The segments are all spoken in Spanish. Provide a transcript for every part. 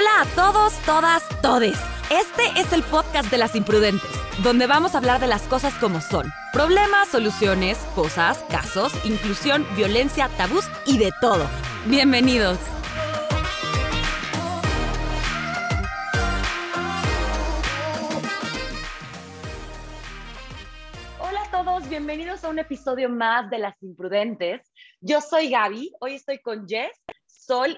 Hola a todos, todas, todes. Este es el podcast de las imprudentes, donde vamos a hablar de las cosas como son. Problemas, soluciones, cosas, casos, inclusión, violencia, tabús y de todo. Bienvenidos. Hola a todos, bienvenidos a un episodio más de Las Imprudentes. Yo soy Gaby, hoy estoy con Jess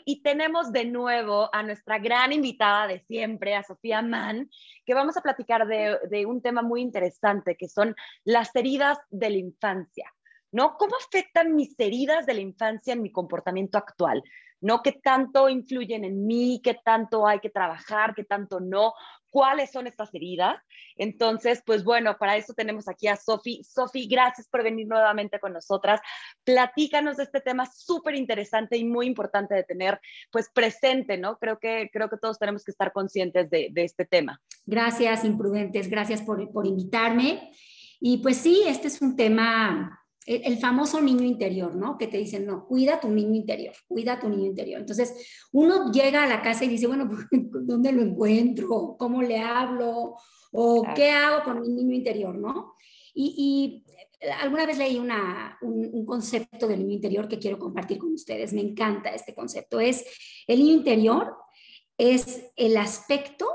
Y tenemos de nuevo a nuestra gran invitada de siempre, a Sofía Mann, que vamos a platicar de, un tema muy interesante, que son las heridas de la infancia. ¿no? ¿Cómo afectan mis heridas de la infancia en mi comportamiento actual? ¿No? ¿Qué tanto influyen en mí? ¿Qué tanto hay que trabajar? ¿Qué tanto no? Cuáles son estas heridas. Entonces, pues bueno, para eso tenemos aquí a Sofi. Sofi, gracias por venir nuevamente con nosotras. Platícanos de este tema súper interesante y muy importante de tener pues presente, ¿no? Creo que, creo que todos tenemos que estar conscientes de, de este tema. Gracias, imprudentes, gracias por, por invitarme. Y pues sí, este es un tema el, famoso niño interior, ¿no? Que te dicen, no, cuida tu niño interior, cuida tu niño interior. Entonces, uno llega a la casa y dice, bueno, ¿dónde lo encuentro? ¿Cómo le hablo? ¿O qué hago con mi niño interior, no? Y, alguna vez leí una, un, concepto del niño interior que quiero compartir con ustedes. Me encanta este concepto. Es el niño interior es el aspecto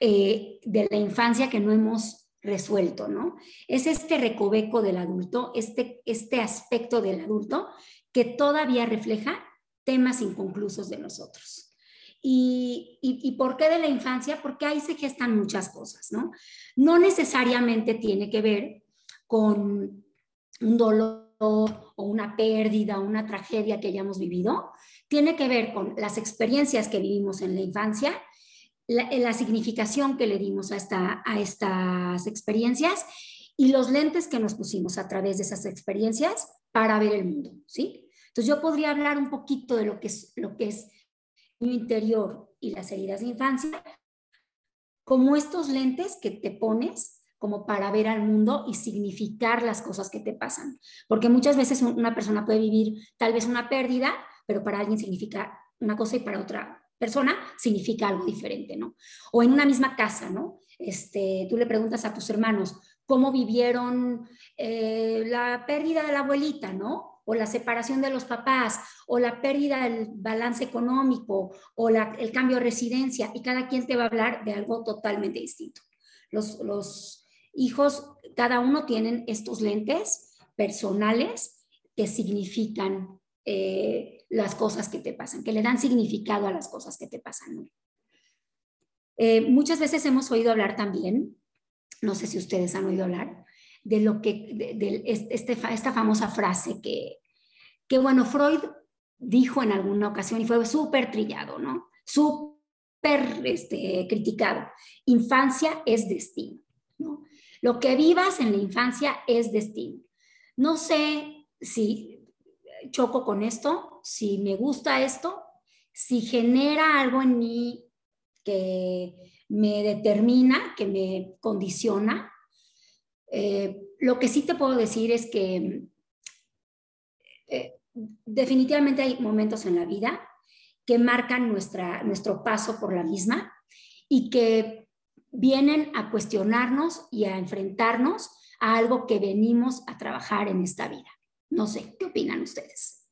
eh, de la infancia que no hemos resuelto, ¿no? Es este recoveco del adulto, este, este aspecto del adulto que todavía refleja temas inconclusos de nosotros. Y, y, por qué de la infancia? Porque ahí se gestan muchas cosas, ¿no? No necesariamente tiene que ver con un dolor o una pérdida, una tragedia que hayamos vivido, tiene que ver con las experiencias que vivimos en la infancia la, significación que le dimos a, esta, a estas experiencias y los lentes que nos pusimos a través de esas experiencias para ver el mundo, ¿sí? Entonces yo podría hablar un poquito de lo que es lo que es mi interior y las heridas de infancia como estos lentes que te pones como para ver al mundo y significar las cosas que te pasan. Porque muchas veces una persona puede vivir tal vez una pérdida, pero para alguien significa una cosa y para otra persona significa algo diferente, ¿no? O en una misma casa, ¿no? Este, tú le preguntas a tus hermanos cómo vivieron eh, la pérdida de la abuelita, ¿no? O la separación de los papás, o la pérdida del balance económico, o el cambio de residencia, y cada quien te va a hablar de algo totalmente distinto. Los, los hijos, cada uno tienen estos lentes personales que significan eh, las cosas que te pasan, que le dan significado a las cosas que te pasan. Eh, muchas veces hemos oído hablar también, no sé si ustedes han oído hablar, de lo que, de, este, esta famosa frase que, que, bueno, Freud dijo en alguna ocasión y fue súper trillado, ¿no? Súper este, criticado. Infancia es destino, ¿no? Lo que vivas en la infancia es destino. No sé si choco con esto, si me gusta esto, si genera algo en mí que me determina, que me condiciona. Eh, lo que sí te puedo decir es que eh, definitivamente hay momentos en la vida que marcan nuestra, nuestro paso por la misma y que vienen a cuestionarnos y a enfrentarnos a algo que venimos a trabajar en esta vida. No sé, ¿qué opinan ustedes?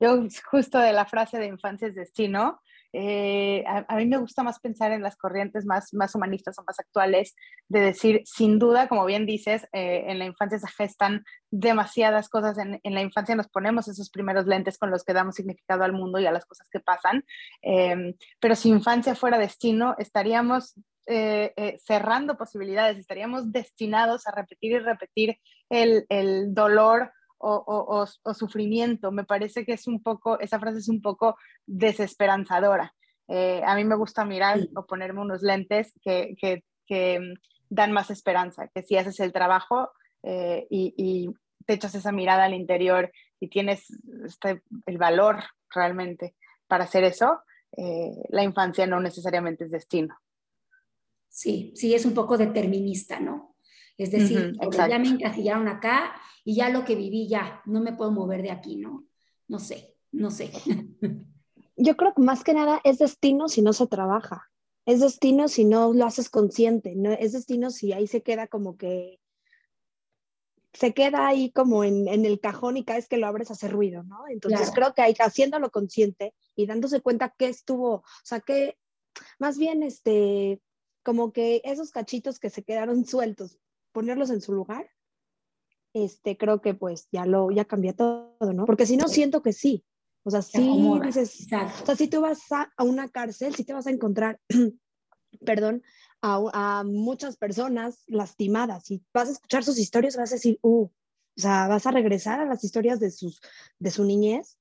Yo justo de la frase de infancia es destino, eh, a, mí me gusta más pensar en las corrientes más, más humanistas o más actuales, de decir, sin duda, como bien dices, eh, en la infancia se gestan demasiadas cosas, en, en, la infancia nos ponemos esos primeros lentes con los que damos significado al mundo y a las cosas que pasan, em, pero si infancia fuera destino, estaríamos eh, cerrando posibilidades, estaríamos destinados a repetir y repetir el, el dolor o, o, sufrimiento. Me parece que es un poco, esa frase es un poco desesperanzadora. Eh, a mí me gusta mirar o ponerme unos lentes que, que, que, mm, dan más esperanza, que si haces el trabajo y, y, te echas esa mirada al interior y tienes este, el valor realmente para hacer eso, la infancia no necesariamente es destino. Sí, sí, es un poco determinista, ¿no? Es decir, ya me encasillaron acá y ya lo que viví ya, no me puedo mover de aquí, ¿no? No sé, no sé. yo creo que más que nada es destino si no se trabaja. Es destino si no lo haces consciente, ¿no? Es destino si ahí se queda como que se queda ahí como en, el cajón y cada vez que lo abres hace ruido, ¿no? Entonces creo que hay haciéndolo consciente y dándose cuenta que estuvo, o sea, que más bien este, como que esos cachitos que se quedaron sueltos, ponerlos en su lugar, este, creo que pues ya lo, ya cambia todo, ¿no? Porque si no, siento que sí. O sea, sí dices, o sea, si tú vas a, una cárcel, si te vas a encontrar, perdón, a, muchas personas lastimadas y vas a escuchar sus historias, vas a decir, uh, o sea, vas a regresar a las historias de, sus, de su niñez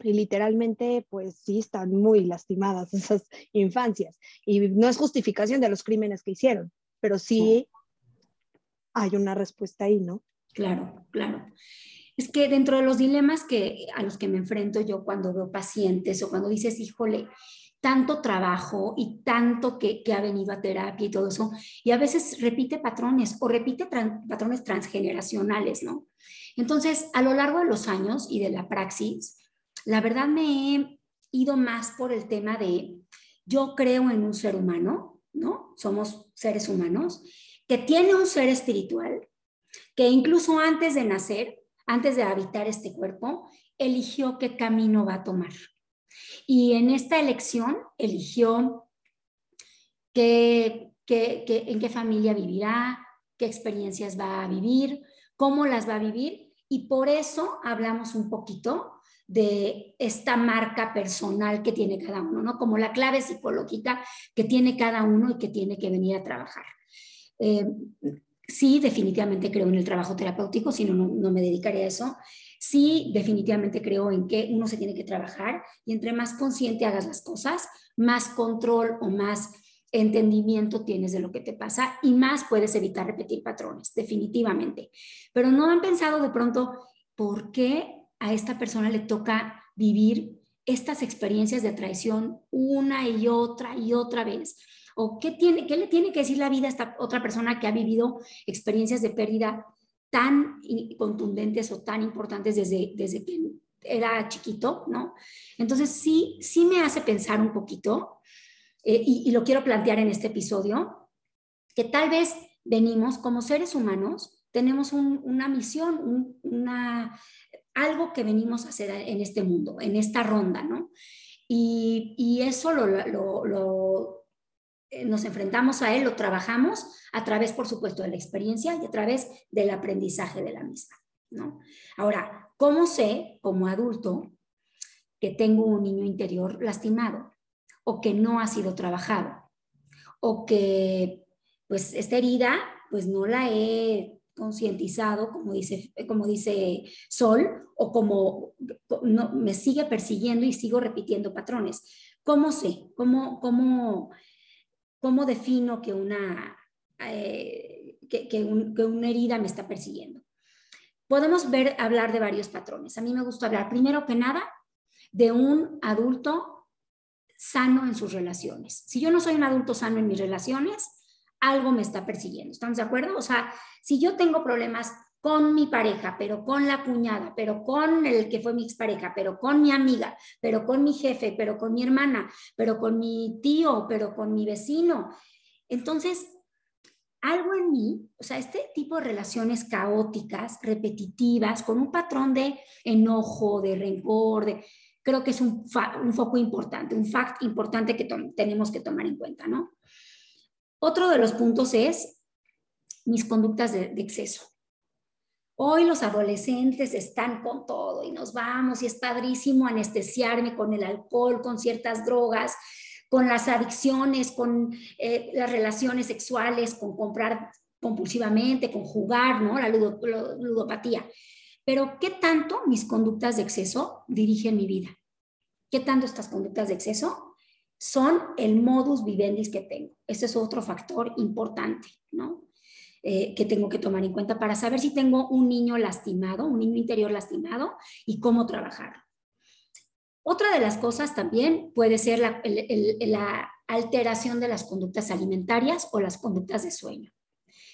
y literalmente, pues sí, están muy lastimadas esas infancias. Y no es justificación de los crímenes que hicieron, pero sí hay una respuesta ahí, ¿no? Claro, claro. Es que dentro de los dilemas que, a los que me enfrento yo cuando veo pacientes o cuando dices, híjole, tanto trabajo y tanto que, ha venido a terapia y todo eso, y a veces repite patrones o repite patrones transgeneracionales, ¿no? Entonces, a lo largo de los años y de la praxis, la verdad me he ido más por el tema de, yo creo en un ser humano, ¿no? Somos seres humanos, que tiene un ser espiritual, que incluso antes de nacer, antes de habitar este cuerpo, eligió qué camino va a tomar. Y en esta elección eligió qué, en qué familia vivirá, qué experiencias va a vivir, cómo las va a vivir. Y por eso hablamos un poquito de esta marca personal que tiene cada uno, ¿no? Como la clave psicológica que tiene cada uno y que tiene que venir a trabajar. Eh, sí, definitivamente creo en el trabajo terapéutico, si no, no me dedicaría a eso. Sí, definitivamente creo en que uno se tiene que trabajar y entre más consciente hagas las cosas, más control o más entendimiento tienes de lo que te pasa y más puedes evitar repetir patrones, definitivamente. Pero no han pensado de pronto por qué a esta persona le toca vivir estas experiencias de traición una y otra y otra vez? ¿O qué, tiene, qué le tiene que decir la vida a esta otra persona que ha vivido experiencias de pérdida tan contundentes o tan importantes desde, desde que era chiquito, ¿no? Entonces sí, sí me hace pensar un poquito, eh, y, lo quiero plantear en este episodio, que tal vez venimos como seres humanos, tenemos una misión, una, algo que venimos a hacer en este mundo, en esta ronda, ¿no? Y, eso lo, nos enfrentamos a él, lo trabajamos a través, por supuesto, de la experiencia y a través del aprendizaje de la misma, ¿no? Ahora, ¿cómo sé como adulto que tengo un niño interior lastimado o que no ha sido trabajado o que pues esta herida pues no la he concientizado, como dice, como dice Sol, o como no, me sigue persiguiendo y sigo repitiendo patrones. ¿Cómo sé? ¿Cómo, cómo, cómo defino que una, eh, que, que, una herida me está persiguiendo? Podemos ver, hablar de varios patrones. A mí me gusta hablar, primero que nada, de un adulto sano en sus relaciones. Si yo no soy un adulto sano en mis relaciones, algo me está persiguiendo. ¿Estamos de acuerdo? O sea, si yo tengo problemas con mi pareja, pero con la cuñada, pero con el que fue mi expareja, pero con mi amiga, pero con mi jefe, pero con mi hermana, pero con mi tío, pero con mi vecino. Entonces, algo en mí, o sea, este tipo de relaciones caóticas, repetitivas, con un patrón de enojo, de rencor, de, creo que es un, un foco importante, un fact importante que tenemos que tomar en cuenta, ¿no? Otro de los puntos es mis conductas de, exceso. Hoy los adolescentes están con todo y nos vamos y es padrísimo anestesiarme con el alcohol, con ciertas drogas, con las adicciones, con eh, las relaciones sexuales, con comprar compulsivamente, con jugar, ¿no? La ludopatía. Pero ¿qué tanto mis conductas de exceso dirigen mi vida? ¿Qué tanto estas conductas de exceso son el modus vivendi que tengo. Ese es otro factor importante, ¿no? Eh, que tengo que tomar en cuenta para saber si tengo un niño lastimado, un niño interior lastimado y cómo trabajar. Otra de las cosas también puede ser la, la alteración de las conductas alimentarias o las conductas de sueño.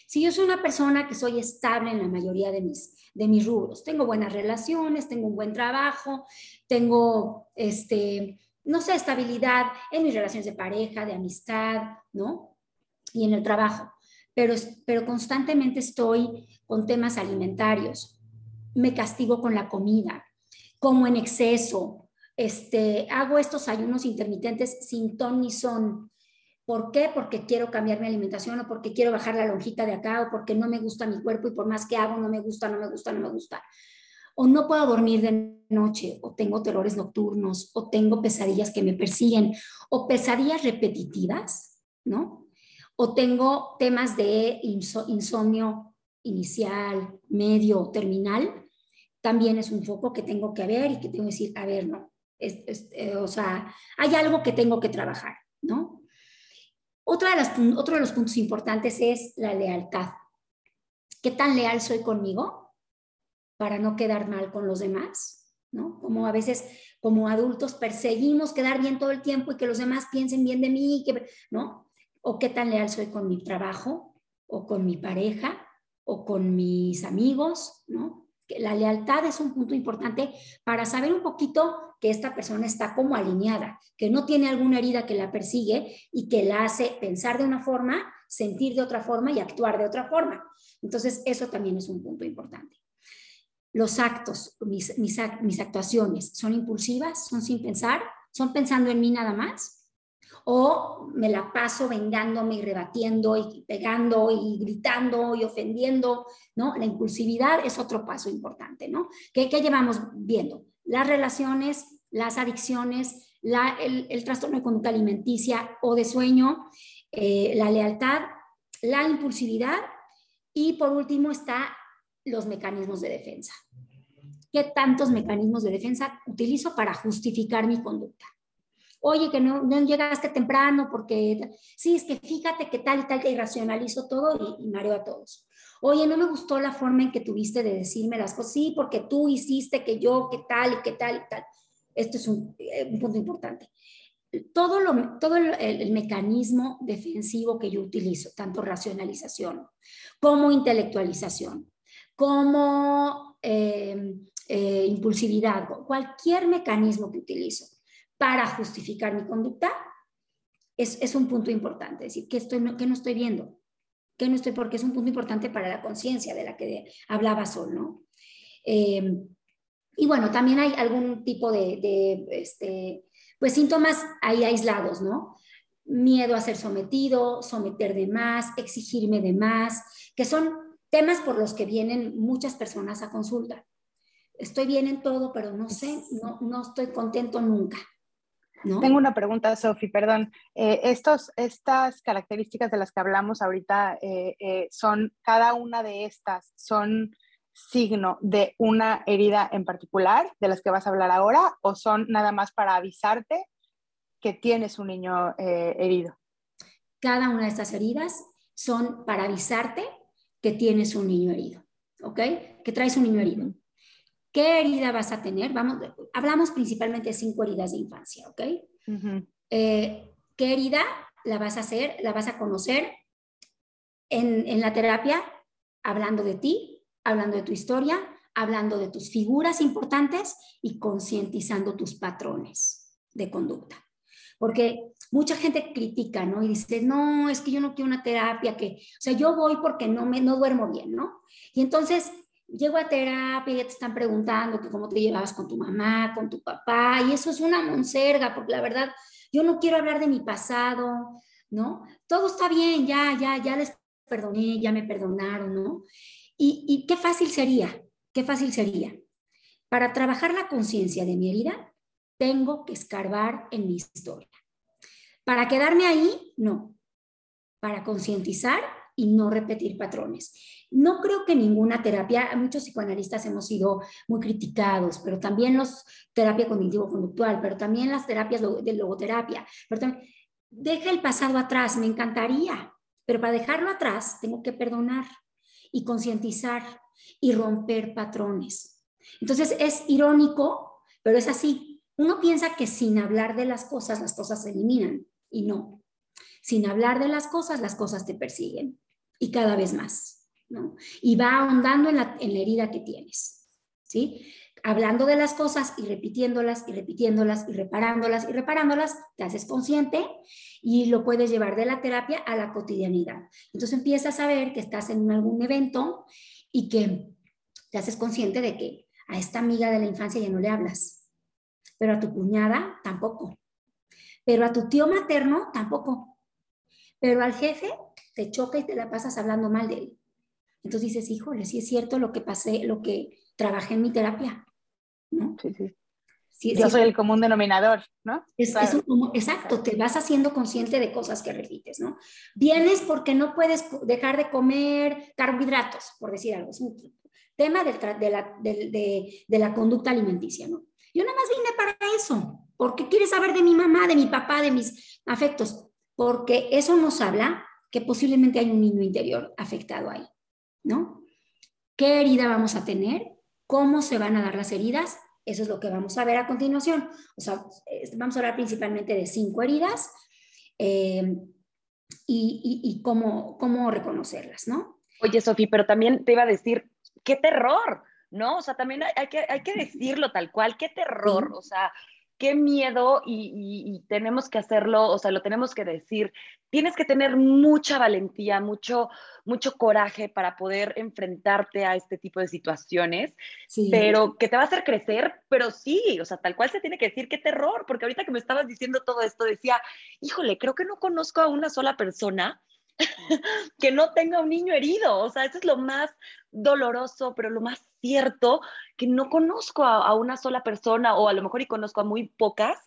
Si yo soy una persona que soy estable en la mayoría de mis, de mis rubros, tengo buenas relaciones, tengo un buen trabajo, tengo, este, no sé, estabilidad en mis relaciones de pareja, de amistad, ¿no? Y en el trabajo, pero, constantemente estoy con temas alimentarios, me castigo con la comida, como en exceso, este, hago estos ayunos intermitentes sin ton ni son. ¿Por qué? Porque quiero cambiar mi alimentación o porque quiero bajar la lonjita de acá o porque no me gusta mi cuerpo y por más que hago no me gusta, no me gusta, no me gusta. O no puedo dormir de noche o tengo terrores nocturnos o tengo pesadillas que me persiguen o pesadillas repetitivas, ¿no? O tengo temas de insomnio inicial, medio, terminal también es un foco que tengo que ver y que tengo que decir, a ver, no, eh, o sea, hay algo que tengo que trabajar, ¿no? Otra de las, otro de los puntos importantes es la lealtad. ¿Qué tan leal soy conmigo para no quedar mal con los demás? ¿no? Como a veces como adultos perseguimos quedar bien todo el tiempo y que los demás piensen bien de mí, ¿no? O qué tan leal soy con mi trabajo o con mi pareja o con mis amigos, ¿no? la lealtad es un punto importante para saber un poquito que esta persona está como alineada, que no tiene alguna herida que la persigue y que la hace pensar de una forma, sentir de otra forma y actuar de otra forma. Entonces, eso también es un punto importante. Los actos, mis, mis actuaciones, ¿son impulsivas? ¿Son sin pensar? ¿Son pensando en mí nada más? O me la paso vengándome y rebatiendo y pegando y gritando y ofendiendo, ¿no? La impulsividad es otro paso importante, ¿no? ¿Qué, llevamos viendo? Las relaciones, las adicciones, el, trastorno de conducta alimenticia o de sueño, eh, la lealtad, la impulsividad y por último está los mecanismos de defensa. ¿Qué tantos mecanismos de defensa utilizo para justificar mi conducta? Oye, que no, no, llegaste temprano porque, sí, es que fíjate que tal y tal, que racionalizo todo y, y mareo a todos. Oye, no me gustó la forma en que tuviste de decirme las cosas, sí, porque tú hiciste que yo, que tal y que tal y tal. Esto es un, eh, un punto importante. Todo, lo, todo el, el, mecanismo defensivo que yo utilizo, tanto racionalización como intelectualización, como eh, eh, impulsividad, cualquier mecanismo que utilizo, para justificar mi conducta, es, es un punto importante. Es decir, ¿qué, estoy, qué no estoy viendo? ¿Qué no estoy? Porque es un punto importante para la conciencia de la que hablaba Sol, ¿no? Eh, y bueno, también hay algún tipo de, de este, pues síntomas ahí aislados, ¿no? Miedo a ser sometido, someter de más, exigirme de más, que son temas por los que vienen muchas personas a consulta. Estoy bien en todo, pero no sé, no, no estoy contento nunca. Tengo una pregunta, Sofi, perdón. Eh, estos, estas características de las que hablamos ahorita eh, eh, son, cada una de estas son signo de una herida en particular, de las que vas a hablar ahora, o son nada más para avisarte que tienes un niño herido? Cada una de estas heridas son para avisarte que tienes un niño herido, ¿ok? Que traes un niño herido. ¿Qué herida vas a tener? Vamos, hablamos principalmente de cinco heridas de infancia, ¿ok? Eh, ¿Qué herida la vas a hacer? La vas a conocer en, en la terapia, hablando de ti, hablando de tu historia, hablando de tus figuras importantes y concientizando tus patrones de conducta. Porque mucha gente critica, ¿no? Y dice, no, es que yo no quiero una terapia que, o sea, yo voy porque no me no duermo bien, ¿no? Y entonces llego a terapia y ya te están preguntando que cómo te llevabas con tu mamá, con tu papá, y eso es una monserga, porque la verdad, yo no quiero hablar de mi pasado, ¿no? Todo está bien, ya, ya, ya les perdoné, ya me perdonaron, ¿no? Y, y qué fácil sería, qué fácil sería. Para trabajar la conciencia de mi herida, tengo que escarbar en mi historia. Para quedarme ahí, no. Para concientizar y no repetir patrones. No creo que ninguna terapia, muchos psicoanalistas hemos sido muy criticados, pero también los terapia cognitivo-conductual, pero también las terapias de logoterapia, pero deja el pasado atrás, me encantaría, pero para dejarlo atrás tengo que perdonar y concientizar y romper patrones. Entonces es irónico, pero es así. Uno piensa que sin hablar de las cosas, las cosas se eliminan y no. Sin hablar de las cosas, las cosas te persiguen. Y cada vez más, ¿no? Y va ahondando en la, en la herida que tienes, ¿sí? Hablando de las cosas y repitiéndolas y repitiéndolas y reparándolas y reparándolas, te haces consciente y lo puedes llevar de la terapia a la cotidianidad. Entonces empiezas a ver que estás en algún evento y que te haces consciente de que a esta amiga de la infancia ya no le hablas, pero a tu cuñada tampoco, pero a tu tío materno tampoco, pero al jefe te choca y te la pasas hablando mal de él. Entonces dices, híjole, sí es cierto lo que pasé, lo que trabajé en mi terapia. ¿no? Sí, sí. Yo soy el común denominador, ¿no? Es, exacto, te vas haciendo consciente de cosas que repites, ¿no? Vienes porque no puedes dejar de comer carbohidratos, por decir algo. Es un tema de, la, de, de la conducta alimenticia, ¿no? Yo nada más vine para eso, porque quieres saber de mi mamá, de mi papá, de mis afectos, porque eso nos habla que posiblemente hay un niño interior afectado ahí, ¿no? ¿Qué herida vamos a tener? ¿Cómo se van a dar las heridas? Eso es lo que vamos a ver a continuación. O sea, vamos a hablar principalmente de cinco heridas eh, y, cómo, cómo reconocerlas, ¿no? Oye, Sofía, pero también te iba a decir, qué terror, ¿no? O sea, también hay, que, hay que decirlo tal cual, qué terror, o sea, qué miedo y, tenemos que hacerlo, o sea, lo tenemos que decir. Tienes que tener mucha valentía, mucho, mucho coraje para poder enfrentarte a este tipo de situaciones, pero que te va a hacer crecer, pero sí, o sea, tal cual se tiene que decir, qué terror, porque ahorita que me estabas diciendo todo esto, decía, híjole, creo que no conozco a una sola persona que no tenga un niño herido. O sea, eso es lo más doloroso, pero lo más cierto, que no conozco a, una sola persona o a lo mejor y conozco a muy pocas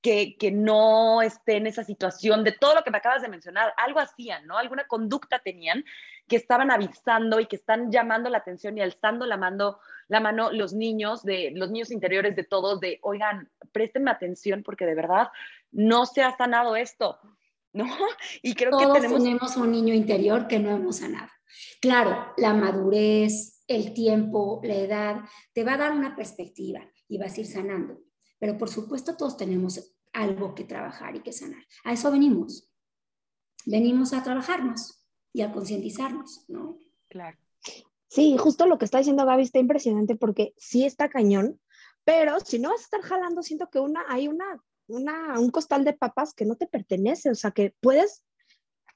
que, que, no esté en esa situación de todo lo que me acabas de mencionar. Algo hacían, ¿no? Alguna conducta tenían que estaban avisando y que están llamando la atención y alzando la mano, la mano los niños, de los niños interiores de todos, de, oigan, préstenme atención porque de verdad no se ha sanado esto. ¿No? Y creo que tenemos... tenemos un niño interior que no hemos sanado. Claro, la madurez, el tiempo, la edad, te va a dar una perspectiva y vas a ir sanando. Pero por supuesto todos tenemos algo que trabajar y que sanar. A eso venimos. Venimos a trabajarnos y a concientizarnos, ¿no? Claro. Sí, justo lo que está diciendo Gaby está impresionante porque sí está cañón, pero si no vas a estar jalando, siento que una, hay una un costal de papas que no te pertenece, o sea, que puedes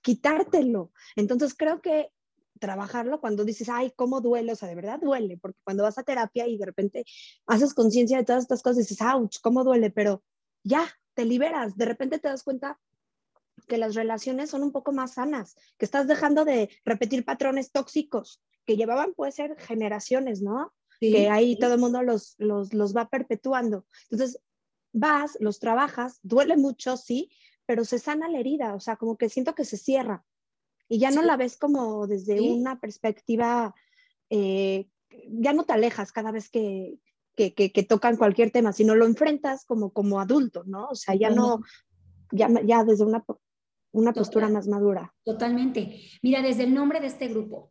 quitártelo. Entonces creo que trabajarlo cuando dices, ay, ¿cómo duele? O sea, de verdad duele, porque cuando vas a terapia y de repente haces conciencia de todas estas cosas, dices, ouch, ¿cómo duele? Pero ya, te liberas, de repente te das cuenta que las relaciones son un poco más sanas, que estás dejando de repetir patrones tóxicos que llevaban, puede ser, generaciones, ¿no? que ahí todo el mundo los, los, los va perpetuando. Entonces, vas, los trabajas, duele mucho, sí, pero se sana la herida, o sea, como que siento que se cierra y ya no la ves como desde una perspectiva, eh, ya no te alejas cada vez que, que, que, tocan cualquier tema, sino lo enfrentas como, como adulto, ¿no? O sea, ya no, ya, ya desde una, una postura más madura. Totalmente. Mira, desde el nombre de este grupo,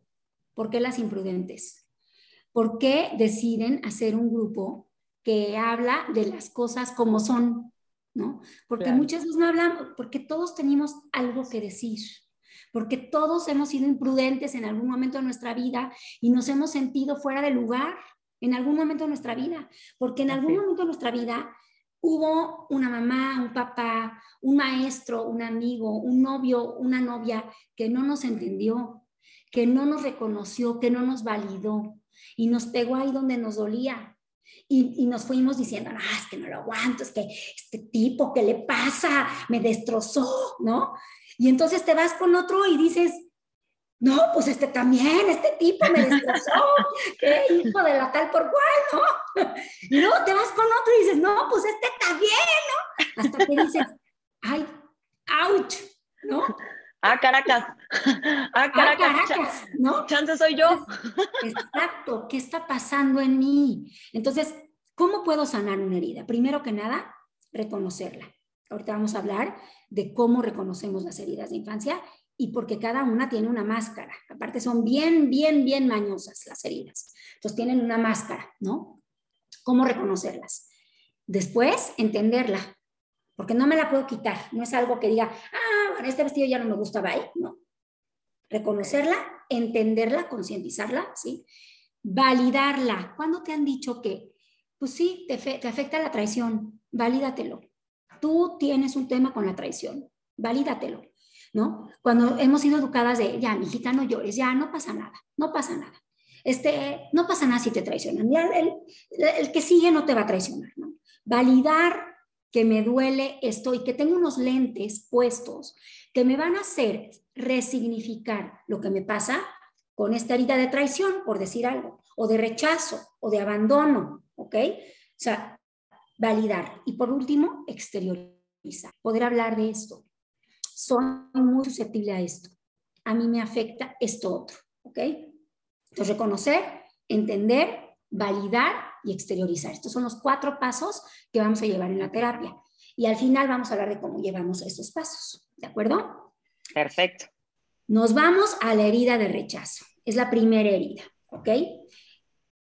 ¿por qué las imprudentes? ¿Por qué deciden hacer un grupo que habla de las cosas como son, ¿no? Porque muchas veces no hablamos, porque todos tenemos algo que decir, porque todos hemos sido imprudentes en algún momento de nuestra vida y nos hemos sentido fuera de lugar en algún momento de nuestra vida, porque en algún momento de nuestra vida hubo una mamá, un papá, un maestro, un amigo, un novio, una novia que no nos entendió, que no nos reconoció, que no nos validó y nos pegó ahí donde nos dolía. Y, nos fuimos diciendo, no, es que no lo aguanto, es que este tipo, ¿qué le pasa? Me destrozó, ¿no? Y entonces te vas con otro y dices, no, pues este también, este tipo me destrozó, qué hijo de la tal por cual, ¿no? Y luego te vas con otro y dices, no, pues este también, ¿no? Hasta que dices, ay, ouch, ¿no? Ah, Caracas. Ah, Caracas. Ah, Caracas, ¿no? Chance soy yo. Exacto. ¿Qué está pasando en mí? Entonces, ¿cómo puedo sanar una herida? Primero que nada, reconocerla. Ahorita vamos a hablar de cómo reconocemos las heridas de infancia y porque cada una tiene una máscara. Aparte son bien, bien, bien mañosas las heridas. Entonces tienen una máscara, ¿no? ¿Cómo reconocerlas? Después, entenderla, porque no me la puedo quitar. No es algo que diga, ah, este vestido ya no me gusta, bye. No. reconocerla, entenderla, concientizarla, ¿sí? Validarla. ¿Cuándo te han dicho que, pues sí, te, te afecta la traición? Valídatelo. Tú tienes un tema con la traición, valídatelo, ¿no? Cuando hemos sido educadas de, ya, mijita, no llores, ya, no pasa nada, no pasa nada. Este, no pasa nada si te traicionan. Ya el, el que sigue no te va a traicionar, ¿no? Validar que me duele esto y que tengo unos lentes puestos que me van a hacer resignificar lo que me pasa con esta herida de traición, por decir algo, o de rechazo, o de abandono, ¿ok? O sea, validar. Y por último, exteriorizar, poder hablar de esto. Soy muy susceptible a esto. A mí me afecta esto otro, ¿ok? Entonces, reconocer, entender, validar y exteriorizar. Estos son los cuatro pasos que vamos a llevar en la terapia. Y al final vamos a hablar de cómo llevamos estos pasos, ¿de acuerdo? Perfecto. Nos vamos a la herida de rechazo. Es la primera herida, ¿ok?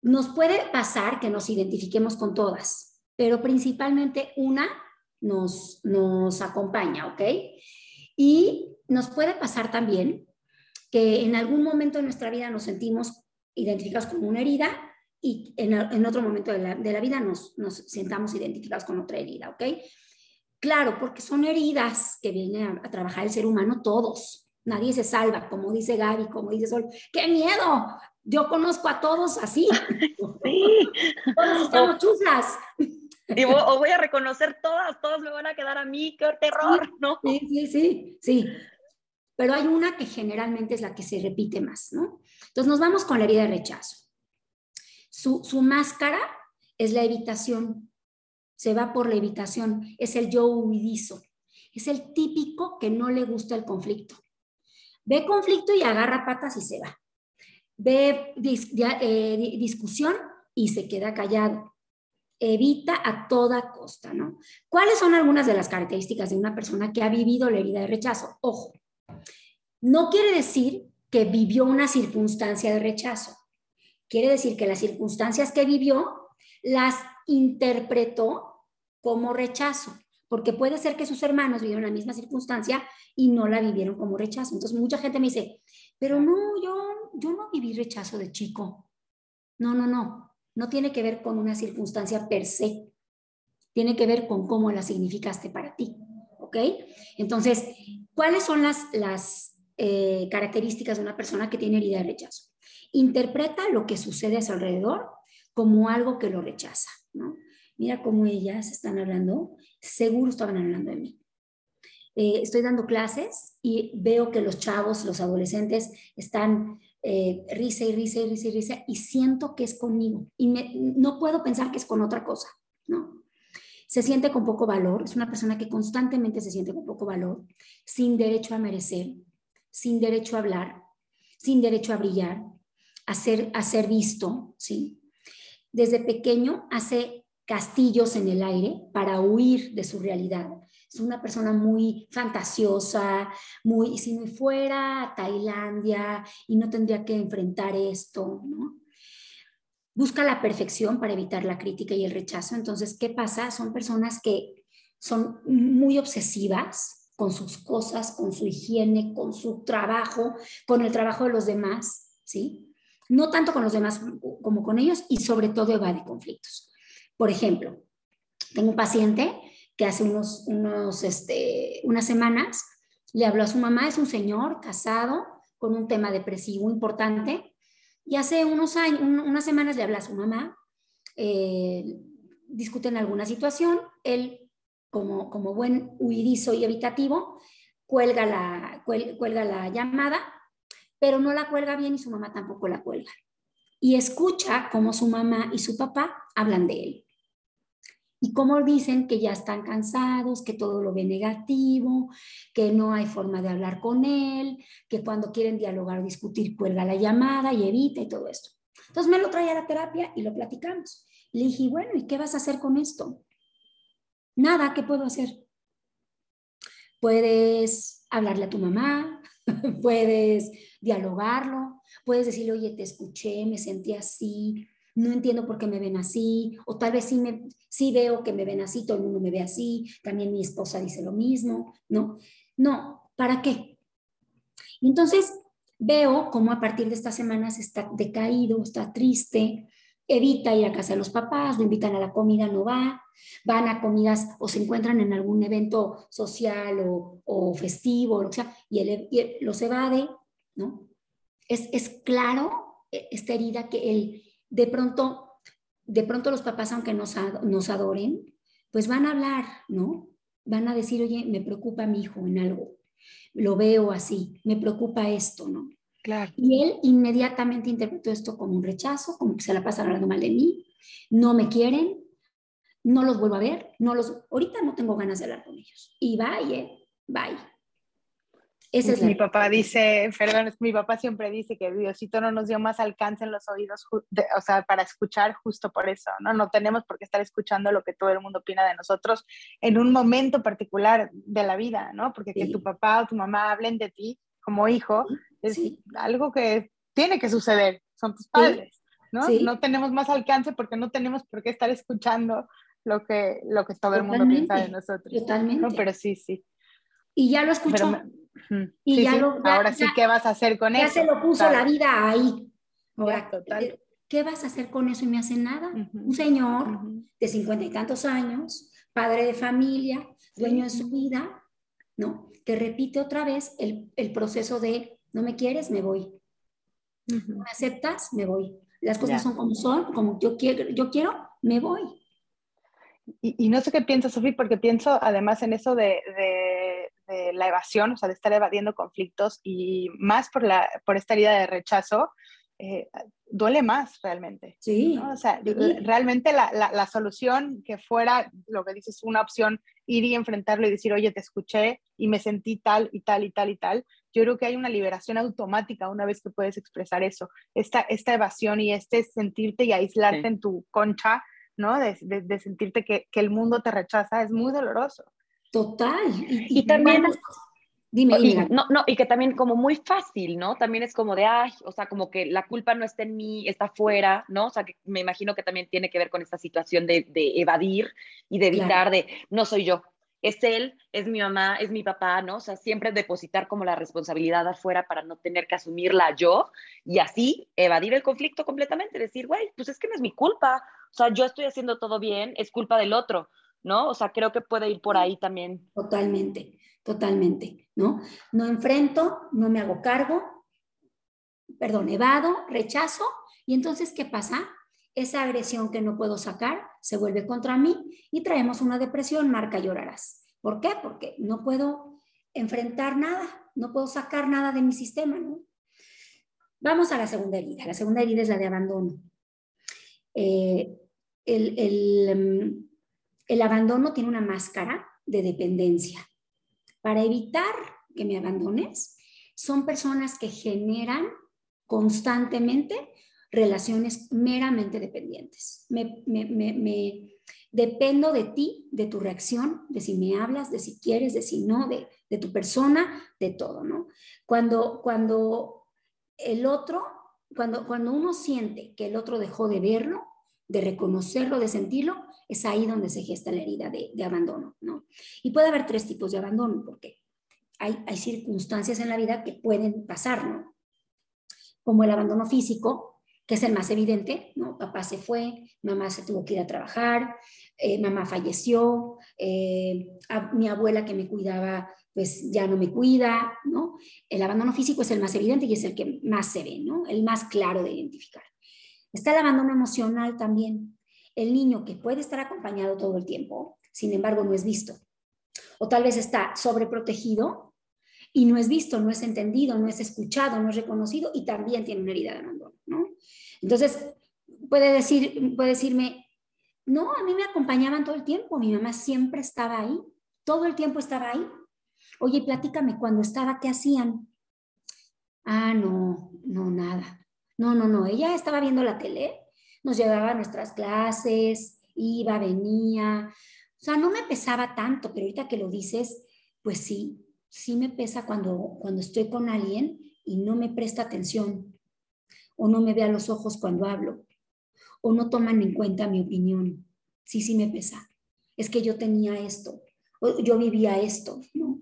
Nos puede pasar que nos identifiquemos con todas, pero principalmente una nos, nos acompaña, ¿ok? Y nos puede pasar también que en algún momento de nuestra vida nos sentimos identificados con una herida y en, otro momento de la, vida nos, nos sentamos identificados con otra herida, ¿ok? Claro, porque son heridas que vienen a, trabajar el ser humano todos. Nadie se salva, como dice Gaby, como dice Sol. ¡Qué miedo! Yo conozco a todos así. Sí. Todos estamos chuslas. Y o voy a reconocer todas, todos me van a quedar a mí, qué terror, ¿no? Sí, sí, sí, sí. Pero hay una que generalmente es la que se repite más, ¿no? Entonces nos vamos con la herida de rechazo. Su, máscara es la evitación, se va por la evitación, es el yo huidizo, es el típico que no le gusta el conflicto. Ve conflicto y agarra patas y se va. Ve eh, discusión y se queda callado. Evita a toda costa, ¿no? ¿Cuáles son algunas de las características de una persona que ha vivido la herida de rechazo? Ojo, no quiere decir que vivió una circunstancia de rechazo. Quiere decir que las circunstancias que vivió las interpretó como rechazo, porque puede ser que sus hermanos vivieron la misma circunstancia y no la vivieron como rechazo. Entonces mucha gente me dice, pero no, yo, yo no viví rechazo de chico. No, no, no, no tiene que ver con una circunstancia per se, tiene que ver con cómo la significaste para ti, ¿ok? Entonces, ¿cuáles son las, las eh, características de una persona que tiene herida de rechazo? Interpreta lo que sucede a su alrededor como algo que lo rechaza, ¿no? Mira cómo ellas están hablando, seguro estaban hablando de mí. Eh, estoy dando clases y veo que los chavos, los adolescentes, están eh, risa y risa y risa y risa y siento que es conmigo y no puedo pensar que es con otra cosa, ¿no? Se siente con poco valor, es una persona que constantemente se siente con poco valor, sin derecho a merecer, sin derecho a hablar, sin derecho a brillar, a ser, visto, ¿sí? Desde pequeño hace castillos en el aire para huir de su realidad. Es una persona muy fantasiosa, muy, si me fuera a Tailandia y no tendría que enfrentar esto, ¿no? Busca la perfección para evitar la crítica y el rechazo. Entonces, ¿qué pasa? Son personas que son muy obsesivas con sus cosas, con su higiene, con su trabajo, con el trabajo de los demás, ¿sí? No tanto con los demás como con ellos y sobre todo evade conflictos. Por ejemplo, tengo un paciente que hace unos, unos, este, unas semanas le habló a su mamá, es un señor casado con un tema depresivo importante y hace unos años, unas semanas le habla a su mamá, eh, discuten alguna situación, él como, como buen huidizo y evitativo, cuelga la, cuelga la llamada pero no la cuelga bien y su mamá tampoco la cuelga. Y escucha cómo su mamá y su papá hablan de él. Y cómo dicen que ya están cansados, que todo lo ve negativo, que no hay forma de hablar con él, que cuando quieren dialogar o discutir cuelga la llamada y evita y todo esto. Entonces me lo trae a la terapia y lo platicamos. Le dije, bueno, ¿y qué vas a hacer con esto? Nada, ¿qué puedo hacer? Puedes hablarle a tu mamá, puedes dialogarlo, puedes decirle, oye, te escuché, me sentí así, no entiendo por qué me ven así, o tal vez sí, me, sí veo que me ven así, todo el mundo me ve así, también mi esposa dice lo mismo, ¿no? No, ¿para qué? Y entonces, veo cómo a partir de estas semanas está decaído, está triste, evita ir a casa de los papás, lo invitan a la comida, no va, van a comidas o se encuentran en algún evento social o, festivo, o sea, y, él, los evade, ¿no? Es, es claro e, esta herida que él, de pronto, de pronto los papás, aunque nos, nos adoren, pues van a hablar, ¿no? Van a decir, oye, me preocupa mi hijo en algo, lo veo así, me preocupa esto, ¿no? Claro. Y él inmediatamente interpretó esto como un rechazo, como que se la pasan hablando mal de mí, no me quieren, no los vuelvo a ver, no los, ahorita no tengo ganas de hablar con ellos. Y bye, bye. Es mi papá dice, perdón, mi papá siempre dice que Diosito no nos dio más alcance en los oídos, o sea, para escuchar justo por eso, ¿no? No tenemos por qué estar escuchando lo que todo el mundo opina de nosotros en un momento particular de la vida, ¿no? Porque que tu papá o tu mamá hablen de ti como hijo es algo que tiene que suceder, son tus padres, ¿no? No tenemos más alcance porque no tenemos por qué estar escuchando lo que, lo que todo el mundo piensa de nosotros. Totalmente. ¿no? Pero sí, sí. Y ya lo escuchó. Y ya Lo, Ahora sí, ¿qué vas a hacer con eso? Ya se lo puso la vida ahí. total. ¿Qué vas a hacer con eso? Y me hace nada. Un señor de cincuenta y tantos años, padre de familia, dueño de su vida, ¿no? Que repite otra vez el, el proceso de no me quieres, me voy. No me aceptas, me voy. Las cosas son como son, como yo quiero, yo quiero, me voy. Y, no sé qué piensas, Sofía, porque pienso además en eso de, la evasión, o sea, de estar evadiendo conflictos y más por, la, por esta herida de rechazo, eh, duele más realmente. Sí. O sea, realmente la, la, solución que fuera, lo que dices, una opción, ir y enfrentarlo y decir, oye, te escuché y me sentí tal y tal y tal y tal, yo creo que hay una liberación automática una vez que puedes expresar eso. Esta, esta evasión y este sentirte y aislarte en tu concha ¿no? De, de, sentirte que, que, el mundo te rechaza, es muy doloroso. Total. Y, también... Dime, y, no, no, y que también como muy fácil, ¿no? También es como de, ay, o sea, como que la culpa no está en mí, está fuera, ¿no? O sea, que me imagino que también tiene que ver con esta situación de, de evadir y de evitar de, no soy yo, es él, es mi mamá, es mi papá, ¿no? O sea, siempre depositar como la responsabilidad afuera para no tener que asumirla yo y así evadir el conflicto completamente, decir, güey, pues es que no es mi culpa, o sea, yo estoy haciendo todo bien, es culpa del otro, ¿no? O sea, creo que puede ir por ahí también. Totalmente, totalmente, ¿no? No enfrento, no me hago cargo, perdón, evado, rechazo, y entonces, ¿qué pasa? esa agresión que no puedo sacar se vuelve contra mí y traemos una depresión, marca llorarás. ¿Por qué? Porque no puedo enfrentar nada, no puedo sacar nada de mi sistema, ¿no? Vamos a la segunda herida. La segunda herida es la de abandono. Eh, el, el, el abandono tiene una máscara de dependencia. Para evitar que me abandones, son personas que generan constantemente relaciones meramente dependientes. Me, dependo de ti, de tu reacción, de si me hablas, de si quieres, de si no, de, de tu persona, de todo, ¿no? Cuando, cuando el otro, cuando, cuando uno siente que el otro dejó de verlo, de reconocerlo, de sentirlo, es ahí donde se gesta la herida de, abandono, ¿no? Y puede haber tres tipos de abandono, porque hay, circunstancias en la vida que pueden pasar, ¿no? Como el abandono físico, que es el más evidente, ¿no? Papá se fue, mamá se tuvo que ir a trabajar, eh, mamá falleció, eh, mi abuela que me cuidaba, pues ya no me cuida, ¿no? El abandono físico es el más evidente y es el que más se ve, ¿no? El más claro de identificar. Está el abandono emocional también. El niño que puede estar acompañado todo el tiempo, sin embargo, no es visto. O tal vez está sobreprotegido y no es visto, no es entendido, no es escuchado, no es reconocido y también tiene una herida de abandono, ¿no? Entonces, puede, decir, puede decirme, no, a mí me acompañaban todo el tiempo, mi mamá siempre estaba ahí, todo el tiempo estaba ahí. Oye, platícame, cuando estaba, ¿qué hacían? Ah, no, no, nada. No, no, no, ella estaba viendo la tele, nos llevaba a nuestras clases, iba, venía. O sea, no me pesaba tanto, pero ahorita que lo dices, pues sí, sí me pesa cuando, cuando estoy con alguien y no me presta atención o no me ve a los ojos cuando hablo, o no toman en cuenta mi opinión. Sí, sí me pesa. Es que yo tenía esto, yo vivía esto, ¿no?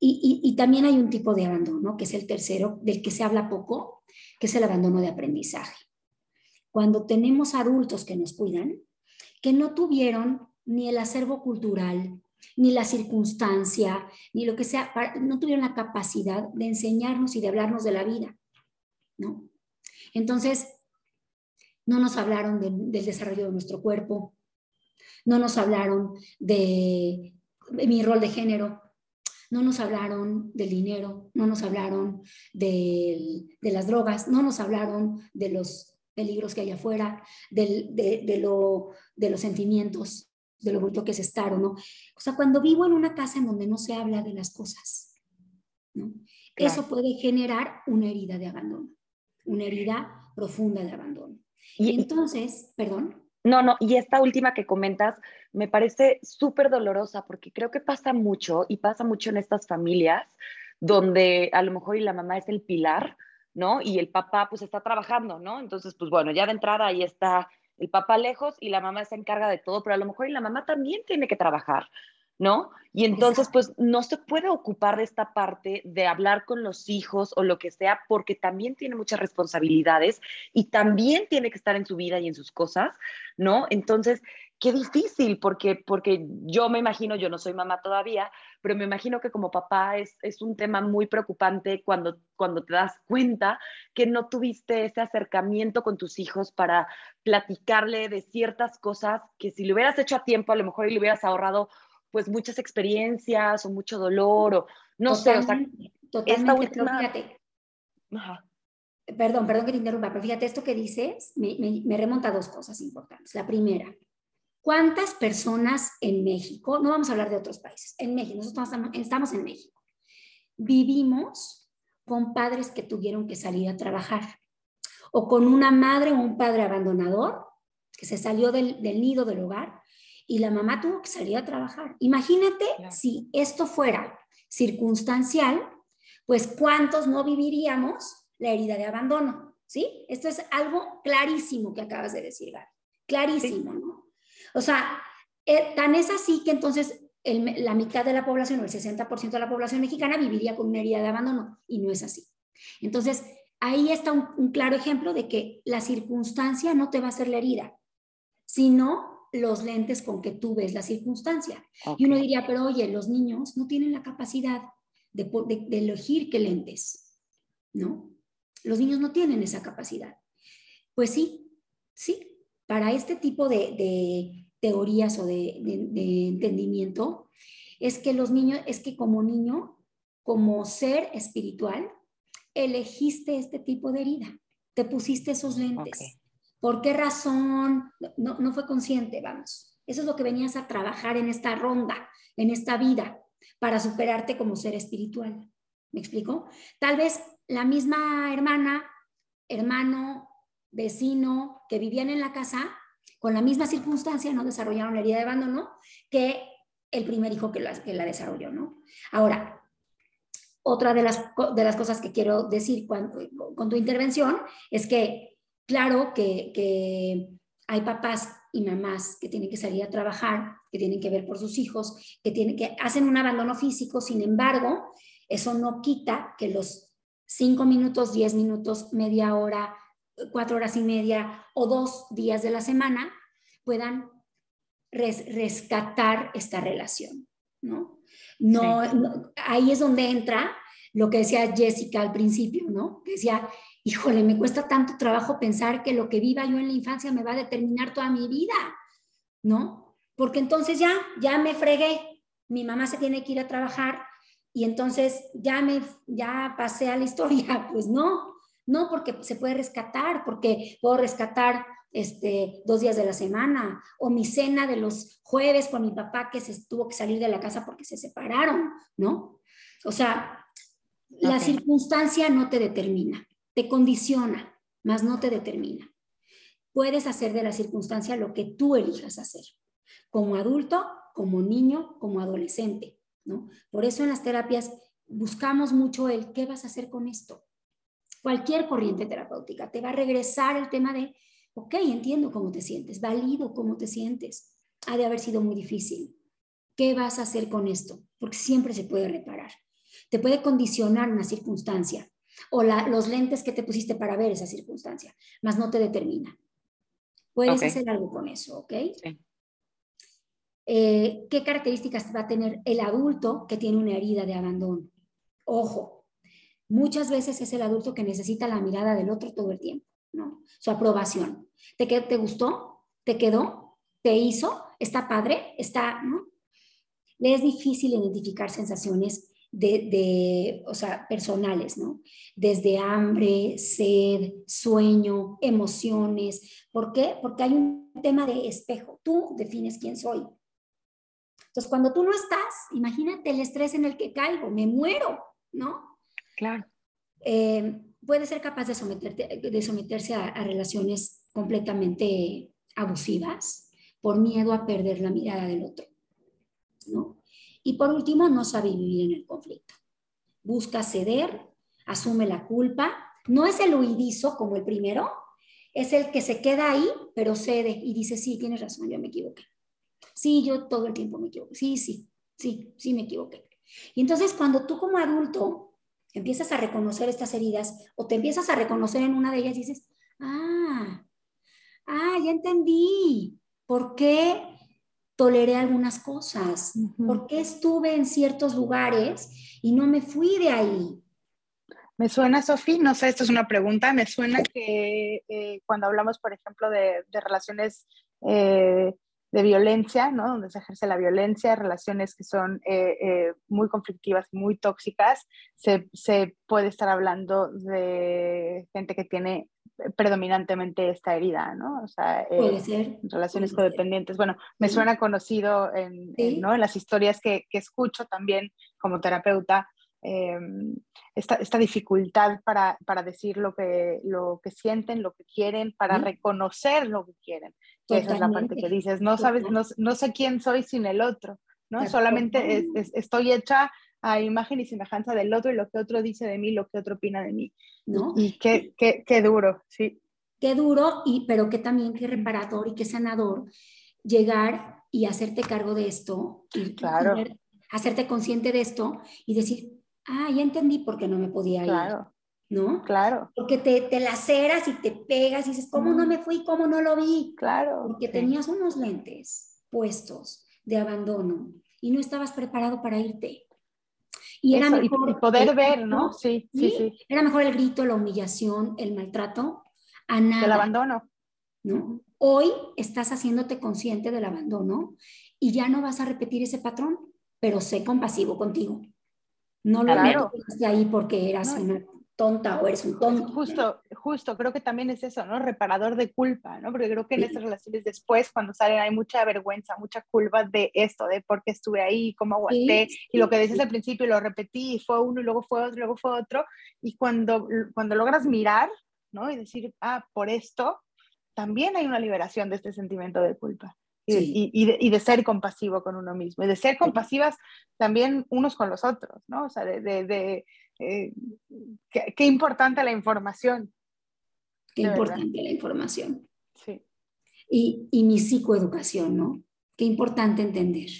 y, también hay un tipo de abandono, que es el tercero, del que se habla poco, que es el abandono de aprendizaje. Cuando tenemos adultos que nos cuidan, que no tuvieron ni el acervo cultural, ni la circunstancia, ni lo que sea, no tuvieron la capacidad de enseñarnos y de hablarnos de la vida, ¿no? Entonces, no nos hablaron del desarrollo de nuestro cuerpo, no nos hablaron de, mi rol de género, no nos hablaron del dinero, no nos hablaron de, las drogas, no nos hablaron de los peligros que hay afuera, de, lo, de los sentimientos, de lo bruto que es estar o no. O sea, cuando vivo en una casa en donde no se habla de las cosas, ¿no? eso puede generar una herida de abandono, una herida profunda de abandono. Y entonces, perdón. No, no, y esta última que comentas me parece súper dolorosa porque creo que pasa mucho y pasa mucho en estas familias donde a lo mejor y la mamá es el pilar, ¿no? Y el papá pues está trabajando, ¿no? Entonces, pues bueno, ya de entrada ahí está el papá lejos y la mamá se encarga de todo, pero a lo mejor y la mamá también tiene que trabajar, ¿no? Y entonces, pues no se puede ocupar de esta parte de hablar con los hijos o lo que sea, porque también tiene muchas responsabilidades y también tiene que estar en su vida y en sus cosas, ¿no? Entonces, qué difícil, porque, porque yo me imagino, yo no soy mamá todavía, pero me imagino que como papá es, es un tema muy preocupante cuando, cuando te das cuenta que no tuviste ese acercamiento con tus hijos para platicarle de ciertas cosas que si lo hubieras hecho a tiempo, a lo mejor le hubieras ahorrado pues muchas experiencias o mucho dolor o no sé, o sea, esta última... Fíjate, Perdón, perdón que te interrumpa, pero fíjate, esto que dices me, me, remonta a dos cosas importantes. La primera, ¿cuántas personas en México, no vamos a hablar de otros países, en México, nosotros estamos, estamos en México, vivimos con padres que tuvieron que salir a trabajar o con una madre o un padre abandonador que se salió del, del nido del hogar y la mamá tuvo que salir a trabajar. Imagínate si esto fuera circunstancial, pues cuántos no viviríamos la herida de abandono, ¿sí? Esto es algo clarísimo que acabas de decir, Gaby. Clarísimo, ¿no? O sea, eh, tan es así que entonces la mitad de la población o el 60% de la población mexicana viviría con una herida de abandono y no es así. Entonces, ahí está un, un claro ejemplo de que la circunstancia no te va a hacer la herida, sino los lentes con que tú ves la circunstancia. Y uno diría, pero oye, los niños no tienen la capacidad de, elegir qué lentes, ¿no? Los niños no tienen esa capacidad. Pues sí, sí, para este tipo de, teorías o de, de, entendimiento, es que los niños, es que como niño, como ser espiritual, elegiste este tipo de herida, te pusiste esos lentes. ¿Por qué razón? No, no fue consciente, vamos. Eso es lo que venías a trabajar en esta ronda, en esta vida, para superarte como ser espiritual. ¿Me explico? Tal vez la misma hermana, hermano, vecino que vivían en la casa, con la misma circunstancia, no desarrollaron la herida de abandono que el primer hijo que la, que la desarrolló, ¿no? Ahora, otra de las, de las cosas que quiero decir con tu intervención es que Claro que, hay papás y mamás que tienen que salir a trabajar, que tienen que ver por sus hijos, que, tienen, que hacen un abandono físico, sin embargo, eso no quita que los cinco minutos, diez minutos, media hora, cuatro horas y media o dos días de la semana puedan rescatar esta relación, ¿no? No, ahí es donde entra lo que decía Jessica al principio, ¿no? Que decía, híjole, me cuesta tanto trabajo pensar que lo que viva yo en la infancia me va a determinar toda mi vida, ¿no? Porque entonces ya, ya me fregué, mi mamá se tiene que ir a trabajar y entonces ya me, ya pasé a la historia, pues no, no, porque se puede rescatar, porque puedo rescatar este, dos días de la semana, o mi cena de los jueves con mi papá que se tuvo que salir de la casa porque se separaron, ¿no? O sea, la circunstancia no te determina. Te condiciona, mas no te determina. Puedes hacer de la circunstancia lo que tú elijas hacer, como adulto, como niño, como adolescente, ¿no? Por eso en las terapias buscamos mucho el qué vas a hacer con esto. Cualquier corriente terapéutica te va a regresar el tema de, ok, entiendo cómo te sientes, valido cómo te sientes. Ha de haber sido muy difícil. ¿Qué vas a hacer con esto? Porque siempre se puede reparar. te puede condicionar una circunstancia o los lentes que te pusiste para ver esa circunstancia, más no te determina. Puedes hacer algo con eso, ¿ok? Sí. Eh, ¿Qué características va a tener el adulto que tiene una herida de abandono? Ojo, muchas veces es el adulto que necesita la mirada del otro todo el tiempo, ¿no? Su aprobación. ¿Te, te gustó? ¿Te quedó? ¿Te hizo? ¿Está padre? ¿Está, no? Le es difícil identificar sensaciones de, o sea, personales, ¿no? Desde hambre, sed, sueño, emociones. ¿Por qué? Porque hay un tema de espejo. Tú defines quién soy. Entonces, cuando tú no estás, imagínate el estrés en el que caigo, me muero, ¿no? Claro. Eh, puede ser capaz de, someterte, de someterse a, a relaciones completamente abusivas por miedo a perder la mirada del otro, ¿no? Y por último, no sabe vivir en el conflicto. Busca ceder, asume la culpa. No es el huidizo como el primero, es el que se queda ahí, pero cede y dice, sí, tienes razón, yo me equivoqué. Sí, yo todo el tiempo me equivoqué. Sí, sí, sí, sí me equivoqué. Y entonces cuando tú como adulto empiezas a reconocer estas heridas o te empiezas a reconocer en una de ellas, dices, ah, ah, ya entendí. ¿Por qué toleré algunas cosas? ¿Por qué estuve en ciertos lugares y no me fui de ahí? Me suena, Sofía, no sé, esto es una pregunta, me suena que eh, cuando hablamos, por ejemplo, de, relaciones eh, de violencia, ¿no? Donde se ejerce la violencia, relaciones que son eh, muy conflictivas, muy tóxicas, se, se, puede estar hablando de gente que tiene predominantemente esta herida, ¿no? O sea, eh, puede ser. Relaciones codependientes. Bueno, me suena conocido en, ¿no? en las historias que, que, escucho también como terapeuta, eh, esta, esta, dificultad para, para, decir lo que, lo que sienten, lo que quieren, para reconocer lo que quieren. Esa es la parte que dices, no sabes, no, no, sé quién soy sin el otro, ¿no? Solamente estoy hecha a imagen y semejanza del otro y lo que otro dice de mí, lo que otro opina de mí. ¿No? Y qué, qué, qué duro, sí. Qué duro, y, pero que también qué reparador y qué sanador llegar y hacerte cargo de esto, y claro. hacerte consciente de esto y decir, ah, ya entendí por qué no me podía ir. Claro. ¿No? Claro. Porque te, te laceras y te pegas y dices, ¿cómo no me fui? ¿Cómo no lo vi? Claro. Porque tenías unos lentes puestos de abandono y no estabas preparado para irte. Y era mejor. poder ver, ¿no? Sí, sí, sí, Era mejor el grito, la humillación, el maltrato, a nada. El abandono. ¿no? Hoy estás haciéndote consciente del abandono y ya no vas a repetir ese patrón, pero sé compasivo contigo. No lo claro. ahí porque eras una tonta o eres un tonto. Justo, justo, creo que también es eso, ¿no? Reparador de culpa, ¿no? Porque creo que en estas relaciones después, cuando salen, hay mucha vergüenza, mucha culpa de esto, de por qué estuve ahí, cómo aguanté, y lo que dices al principio, lo repetí, y fue uno, y luego fue otro, y luego fue otro, y cuando, cuando logras mirar, ¿no? Y decir, ah, por esto, también hay una liberación de este sentimiento de culpa. Y, y, de, y, de, ser compasivo con uno mismo y de ser compasivas también unos con los otros, ¿no? O sea, de, de eh, qué, importante la información. Qué importante la información. Sí. Y, y, mi psicoeducación, ¿no? Qué importante entender.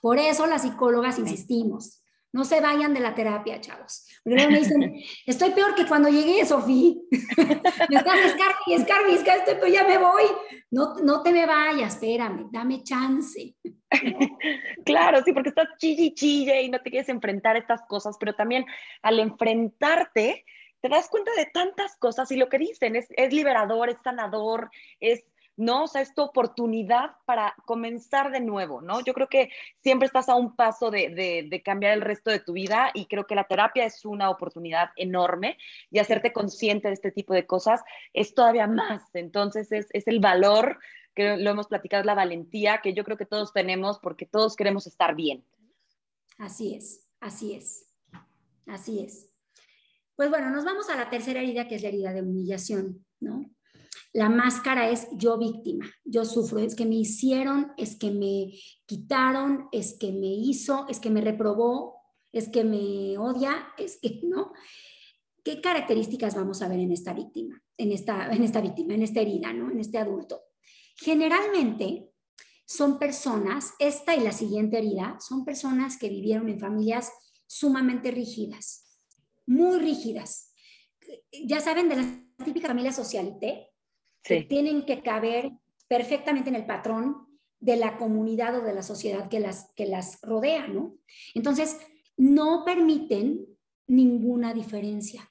Por eso las psicólogas insistimos. No se vayan de la terapia, chavos. Porque me dicen, estoy peor que cuando llegué, Sofía. me estás escarbi, escarbi, escarbi, pero ya me voy. No, no te me vayas, espérame, dame chance. claro, sí, porque estás chille chille y no te quieres enfrentar a estas cosas, pero también al enfrentarte, te das cuenta de tantas cosas y lo que dicen es, es liberador, es sanador, es ¿no? O sea, es tu oportunidad para comenzar de nuevo, ¿no? Yo creo que siempre estás a un paso de, cambiar el resto de tu vida y creo que la terapia es una oportunidad enorme y hacerte consciente de este tipo de cosas es todavía más. Entonces, es, es el valor que lo hemos platicado, la valentía que yo creo que todos tenemos porque todos queremos estar bien. Así es, así es, así es. Pues bueno, nos vamos a la tercera herida, que es la herida de humillación, ¿no? La máscara es yo víctima, yo sufro, es que me hicieron, es que me quitaron, es que me hizo, es que me reprobó, es que me odia, es que no. ¿Qué características vamos a ver en esta víctima, en esta, en esta víctima, en esta herida, ¿no? en este adulto? Generalmente son personas, esta y la siguiente herida, son personas que vivieron en familias sumamente rígidas, muy rígidas. Ya saben de las típicas familias socialité, que tienen que caber perfectamente en el patrón de la comunidad o de la sociedad que las, que las rodea, ¿no? Entonces, no permiten ninguna diferencia.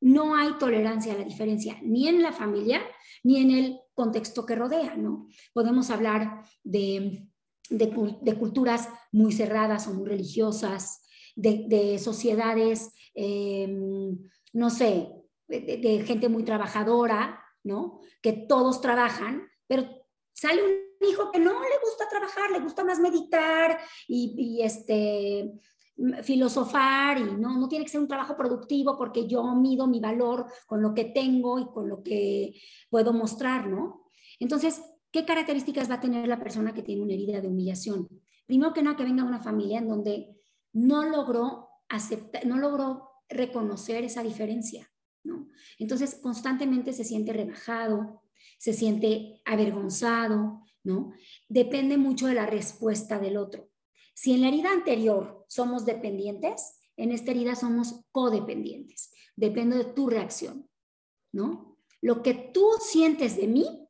No hay tolerancia a la diferencia, ni en la familia, ni en el contexto que rodea, ¿no? Podemos hablar de, de, culturas muy cerradas o muy religiosas, de, sociedades, em, no sé, de, gente muy trabajadora, ¿no? Que todos trabajan, pero sale un hijo que no le gusta trabajar, le gusta más meditar y, y este, filosofar y no, no tiene que ser un trabajo productivo porque yo mido mi valor con lo que tengo y con lo que puedo mostrar, ¿no? Entonces, ¿qué características va a tener la persona que tiene una herida de humillación? Primero que nada, que venga una familia en donde no logró aceptar, no logró reconocer esa diferencia, ¿no? Entonces, constantemente se siente rebajado, se siente avergonzado, ¿no? Depende mucho de la respuesta del otro. Si en la herida anterior somos dependientes, en esta herida somos codependientes. Depende de tu reacción, ¿no? Lo que tú sientes de mí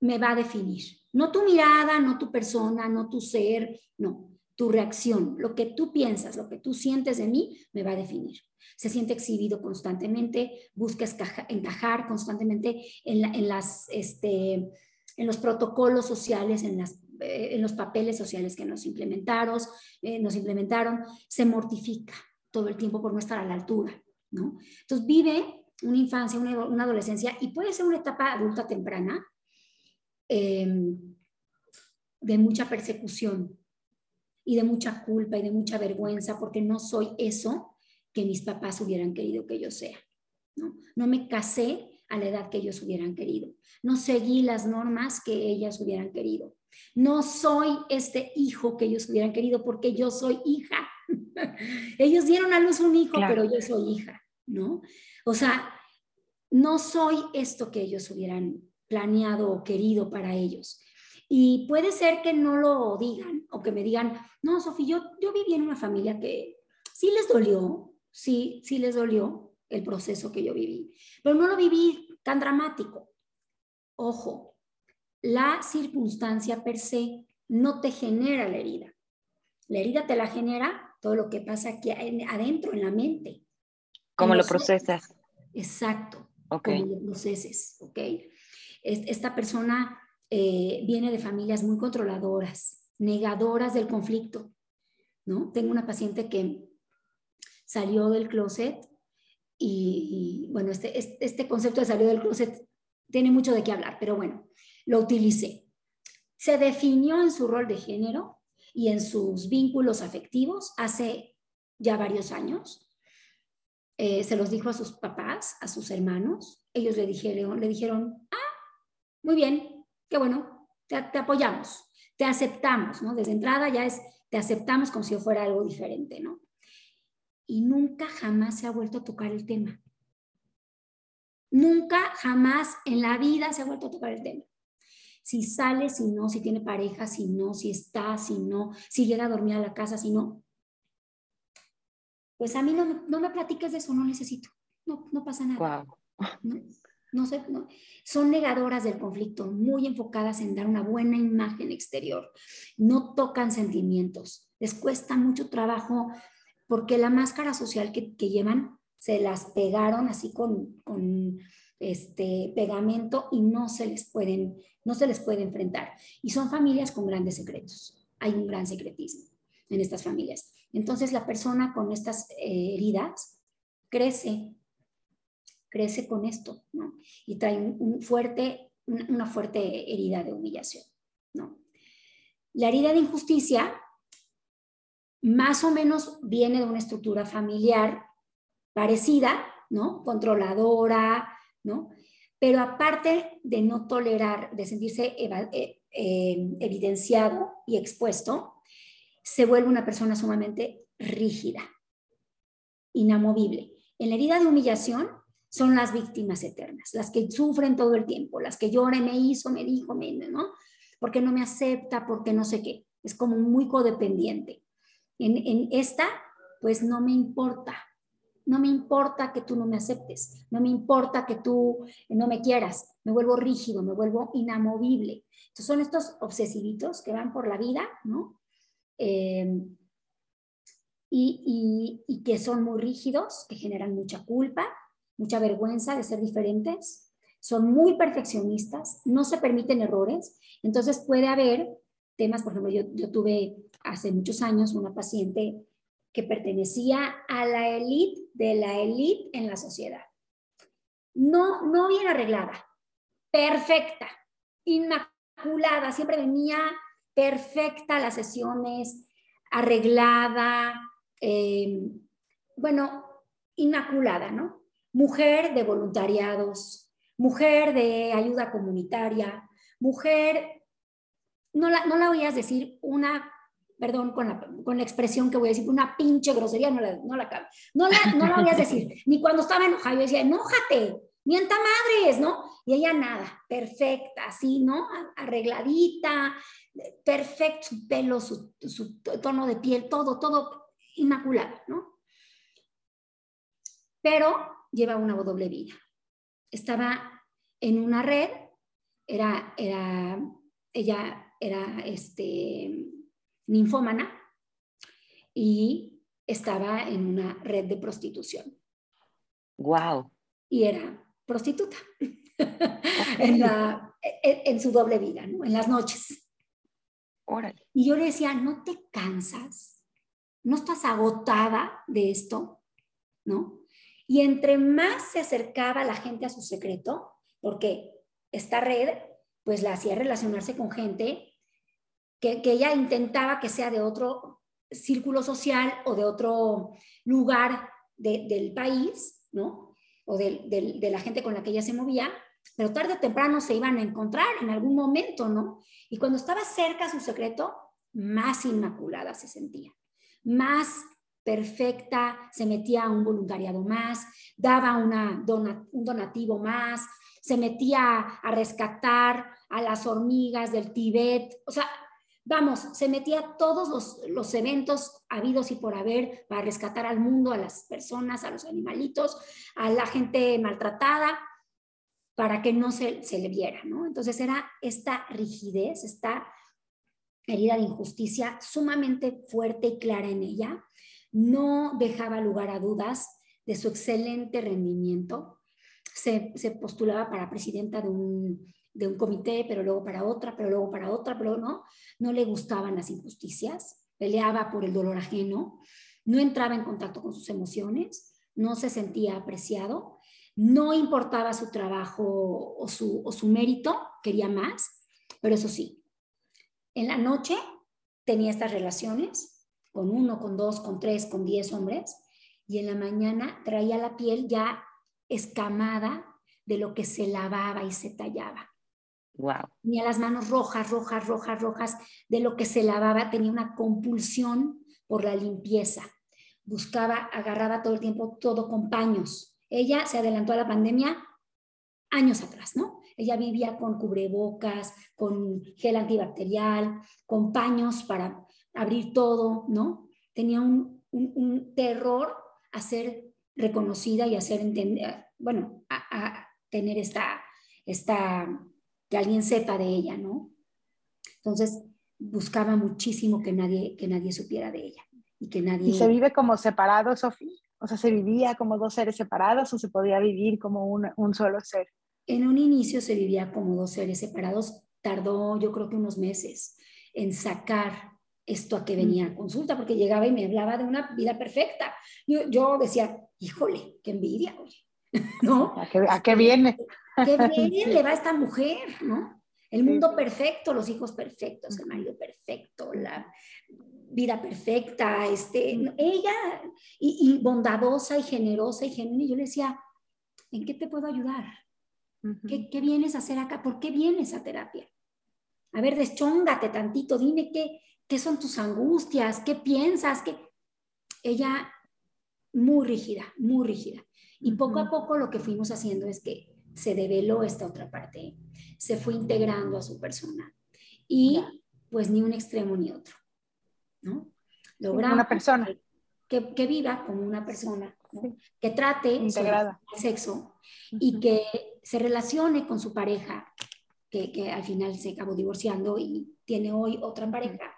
me va a definir. No tu mirada, no tu persona, no tu ser, no. Tu reacción, lo que tú piensas, lo que tú sientes de mí, me va a definir. Se siente exhibido constantemente, busca encajar constantemente en, las, este, en los protocolos sociales, en eh, los papeles sociales que nos implementaron, eh, nos implementaron, se mortifica todo el tiempo por no estar a la altura, ¿no? Entonces vive una infancia, una, adolescencia y puede ser una etapa adulta temprana em, de mucha persecución y de mucha culpa y de mucha vergüenza porque no soy eso que mis papás hubieran querido que yo sea. No, no me casé a la edad que ellos hubieran querido. No seguí las normas que ellas hubieran querido. No soy este hijo que ellos hubieran querido porque yo soy hija. ellos dieron a luz un hijo, pero yo soy hija, ¿no? O sea, no soy esto que ellos hubieran planeado o querido para ellos. Y puede ser que no lo digan o que me digan, no, Sofía, yo, yo viví en una familia que sí les dolió, sí, sí les dolió el proceso que yo viví, pero no lo viví tan dramático. Ojo, la circunstancia per se no te genera la herida. La herida te la genera todo lo que pasa aquí adentro, en la mente. ¿Cómo lo procesas? Exacto. Okay. Cómo lo proceses, ¿ok? Esta persona eh, viene de familias muy controladoras, negadoras del conflicto, ¿no? Tengo una paciente que salió del closet y, bueno, este, este concepto de salir del closet tiene mucho de qué hablar, pero bueno, lo utilicé. Se definió en su rol de género y en sus vínculos afectivos hace ya varios años. Eh, se los dijo a sus papás, a sus hermanos. Ellos le dijeron, le dijeron ah, muy bien, qué bueno, te, te apoyamos, te aceptamos, ¿no? Desde entrada ya es, te aceptamos como si fuera algo diferente, ¿no? Y nunca jamás se ha vuelto a tocar el tema. Nunca jamás en la vida se ha vuelto a tocar el tema si sale, si no, si tiene pareja, si no, si está, si no, si llega a dormir a la casa, si no. Pues a mí no, no me platiques de eso, no necesito. No, no pasa nada. No, no, sé, no. Son negadoras del conflicto, muy enfocadas en dar una buena imagen exterior. No tocan sentimientos. Les cuesta mucho trabajo porque la máscara social que, llevan se las pegaron así con, con este pegamento y no se les pueden, no se les puede enfrentar. Y son familias con grandes secretos. Hay un gran secretismo en estas familias. Entonces la persona con estas eh, heridas crece, crece con esto, ¿no? Y trae un, fuerte, una, fuerte herida de humillación, ¿no? La herida de injusticia más o menos viene de una estructura familiar parecida, ¿no? Controladora, ¿no? Pero aparte de no tolerar, de sentirse eh, eh, evidenciado y expuesto, se vuelve una persona sumamente rígida, inamovible. En la herida de humillación son las víctimas eternas, las que sufren todo el tiempo, las que lloran, me hizo, me dijo, me, ¿no? Porque no me acepta, porque no sé qué. Es como muy codependiente. En, en esta pues no me importa. No me importa que tú no me aceptes, no me importa que tú no me quieras, me vuelvo rígido, me vuelvo inamovible. Entonces son estos obsesivitos que van por la vida, ¿no? Eh, y, y, que son muy rígidos, que generan mucha culpa, mucha vergüenza de ser diferentes, son muy perfeccionistas, no se permiten errores, entonces puede haber temas, por ejemplo, yo, tuve hace muchos años una paciente que pertenecía a la élite de la élite en la sociedad. No, no bien arreglada, perfecta, inmaculada, siempre venía perfecta las sesiones, arreglada, eh, bueno, inmaculada, ¿no? Mujer de voluntariados, mujer de ayuda comunitaria, mujer, no la, no la oías decir una perdón con la, con la, expresión que voy a decir, una pinche grosería, no la, no la, no la, no la voy a decir, ni cuando estaba enojada, yo decía, enójate, mienta madres, ¿no? Y ella nada, perfecta, así, ¿no? Arregladita, perfecto, su pelo, su, su tono de piel, todo, todo inmaculado, ¿no? Pero lleva una doble vida. Estaba en una red, era, era, ella era, este, ninfómana y estaba en una red de prostitución. Wow. Y era prostituta en, en, su doble vida, ¿no? En las noches. Órale. Y yo le decía, ¿no te cansas? ¿No estás agotada de esto? ¿No? Y entre más se acercaba la gente a su secreto, porque esta red pues la hacía relacionarse con gente que, ella intentaba que sea de otro círculo social o de otro lugar del país, ¿no? O de, la gente con la que ella se movía, pero tarde o temprano se iban a encontrar en algún momento, ¿no? Y cuando estaba cerca su secreto, más inmaculada se sentía, más perfecta, se metía a un voluntariado más, daba una un donativo más, se metía a rescatar a las hormigas del Tíbet, o sea, vamos, se metía a todos los, eventos habidos y por haber para rescatar al mundo, a las personas, a los animalitos, a la gente maltratada, para que no se, se le viera, ¿no? Entonces era esta rigidez, esta herida de injusticia sumamente fuerte y clara en ella, no dejaba lugar a dudas de su excelente rendimiento, se, se postulaba para presidenta de un de un comité, pero luego para otra, pero luego para otra, pero no, no le gustaban las injusticias, peleaba por el dolor ajeno, no entraba en contacto con sus emociones, no se sentía apreciado, no importaba su trabajo o su, o su mérito, quería más, pero eso sí, en la noche tenía estas relaciones con uno, con dos, con tres, con diez hombres, y en la mañana traía la piel ya escamada de lo que se lavaba y se tallaba. Wow. Tenía las manos rojas, rojas, rojas, rojas, de lo que se lavaba, tenía una compulsión por la limpieza. Buscaba, agarraba todo el tiempo todo con paños. Ella se adelantó a la pandemia años atrás, ¿no? Ella vivía con cubrebocas, con gel antibacterial, con paños para abrir todo, ¿no? Tenía un, terror a ser reconocida y a ser entender, bueno, a, a tener esta, esta que alguien sepa de ella, ¿no? Entonces buscaba muchísimo que nadie, que nadie supiera de ella y que nadie... ¿Y se vive como separado, Sofía? O sea, ¿se vivía como dos seres separados o se podía vivir como un, un solo ser? En un inicio se vivía como dos seres separados. Tardó yo creo que unos meses en sacar esto a que venía a consulta, porque llegaba y me hablaba de una vida perfecta. Yo, yo decía, híjole, qué envidia, oye, ¿no? ¿A qué, a qué viene? Qué bien le va a esta mujer, ¿no? El mundo perfecto, los hijos perfectos, el marido perfecto, la vida perfecta, este, ella, y, bondadosa y generosa y genuina. Y yo le decía, ¿en qué te puedo ayudar? ¿Qué, ¿Qué, vienes a hacer acá? ¿Por qué vienes a terapia? A ver, deschóngate tantito, dime qué, qué son tus angustias, qué piensas, qué... Ella muy rígida, muy rígida. Y poco a poco lo que fuimos haciendo es que se develó esta otra parte, se fue integrando a su persona. Y pues ni un extremo ni otro, ¿no? Logramos una persona. que, que viva como una persona, que trate Integrada. el sexo y que se relacione con su pareja, que, que, al final se acabó divorciando y tiene hoy otra pareja,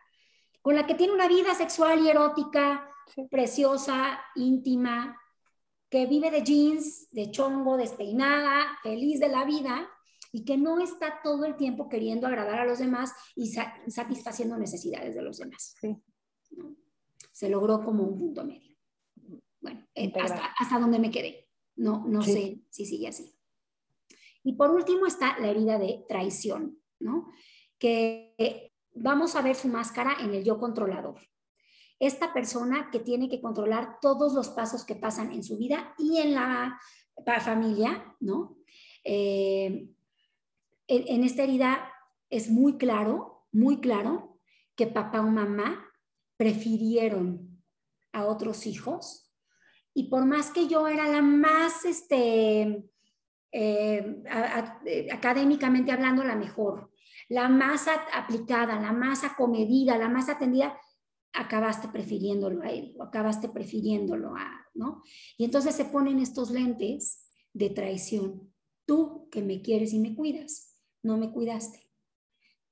con la que tiene una vida sexual y erótica preciosa, íntima, que vive de jeans, de chongo, despeinada, feliz de la vida y que no está todo el tiempo queriendo agradar a los demás y satisfaciendo necesidades de los demás. Se logró como un punto medio. Bueno, eh, hasta, hasta, donde me quedé. No, no sé si sigue así. Y por último está la herida de traición, ¿no? Que vamos a ver su máscara en el yo controlador esta persona que tiene que controlar todos los pasos que pasan en su vida y en la familia, ¿no? Eh, en, esta herida es muy claro, muy claro que papá o mamá prefirieron a otros hijos y por más que yo era la más, este, eh, académicamente hablando, la mejor, la más aplicada, la más acomedida, la más atendida, acabaste prefiriéndolo a él o acabaste prefiriéndolo a, ¿no? Y entonces se ponen estos lentes de traición. Tú que me quieres y me cuidas, no me cuidaste.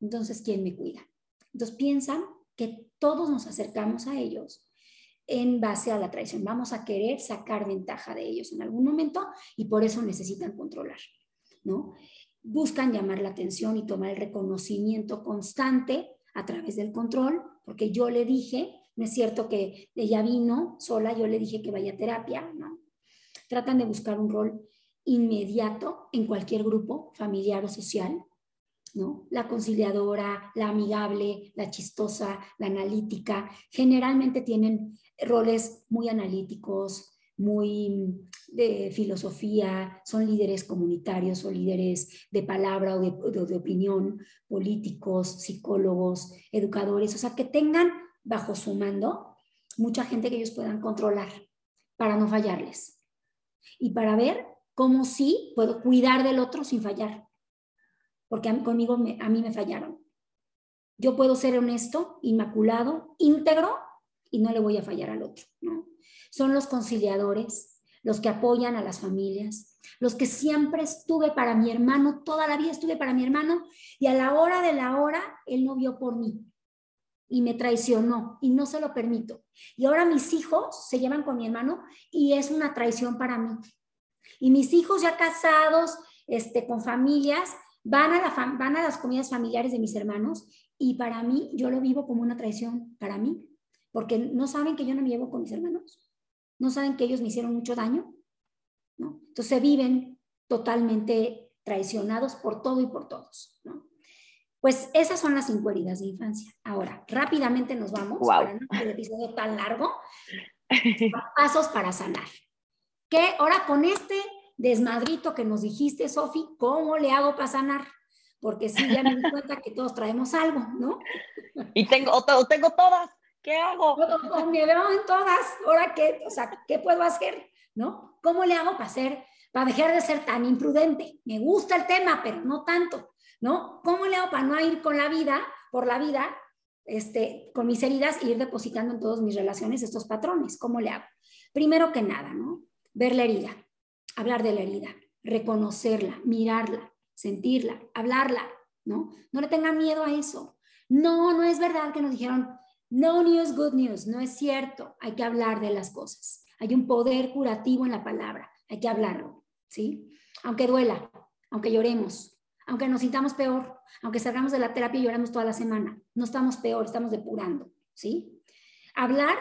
Entonces, ¿quién me cuida? Entonces piensan que todos nos acercamos a ellos en base a la traición. Vamos a querer sacar ventaja de ellos en algún momento y por eso necesitan controlar, ¿no? Buscan llamar la atención y tomar el reconocimiento constante a través del control, porque yo le dije, no es cierto que ella vino sola, yo le dije que vaya a terapia, ¿no? Tratan de buscar un rol inmediato en cualquier grupo familiar o social, ¿no? La conciliadora, la amigable, la chistosa, la analítica, generalmente tienen roles muy analíticos, muy de filosofía, son líderes comunitarios o líderes de palabra o de, opinión, políticos, psicólogos, educadores, o sea, que tengan bajo su mando mucha gente que ellos puedan controlar para no fallarles y para ver cómo sí puedo cuidar del otro sin fallar, porque conmigo a mí me fallaron. Yo puedo ser honesto, inmaculado, íntegro y no le voy a fallar al otro, ¿no? Son los conciliadores, los que apoyan a las familias, los que siempre estuve para mi hermano, toda la vida estuve para mi hermano y a la hora de la hora él no vio por mí y me traicionó y no se lo permito. Y ahora mis hijos se llevan con mi hermano y es una traición para mí. Y mis hijos ya casados, este, con familias, van a, la van a las comidas familiares de mis hermanos y para mí yo lo vivo como una traición para mí, porque no saben que yo no me llevo con mis hermanos no saben que ellos me hicieron mucho daño, ¿no? Entonces se viven totalmente traicionados por todo y por todos, ¿no? Pues esas son las cinco heridas de infancia. Ahora, rápidamente nos vamos, para no el episodio tan largo, pasos para sanar. ¿Qué? Ahora con este desmadrito que nos dijiste, Sofi, ¿cómo le hago para sanar? Porque sí, ya me di cuenta que todos traemos algo, ¿no? Y tengo, tengo todas. ¿Qué hago? Con mi en todas, ¿ahora qué? O sea, ¿qué puedo hacer? ¿No? ¿Cómo le hago para para dejar de ser tan imprudente? Me gusta el tema, pero no tanto, ¿no? ¿Cómo le hago para no ir con la vida, por la vida, este, con mis heridas e ir depositando en todas mis relaciones estos patrones? ¿Cómo le hago? Primero que nada, ¿no? Ver la herida, hablar de la herida, reconocerla, mirarla, sentirla, hablarla, ¿no? No le tengan miedo a eso. No, no es verdad que nos dijeron, no news, good news, no es cierto. Hay que hablar de las cosas. Hay un poder curativo en la palabra. Hay que hablarlo, ¿sí? Aunque duela, aunque lloremos, aunque nos sintamos peor, aunque salgamos de la terapia y lloramos toda la semana. No estamos peor, estamos depurando, ¿sí? Hablar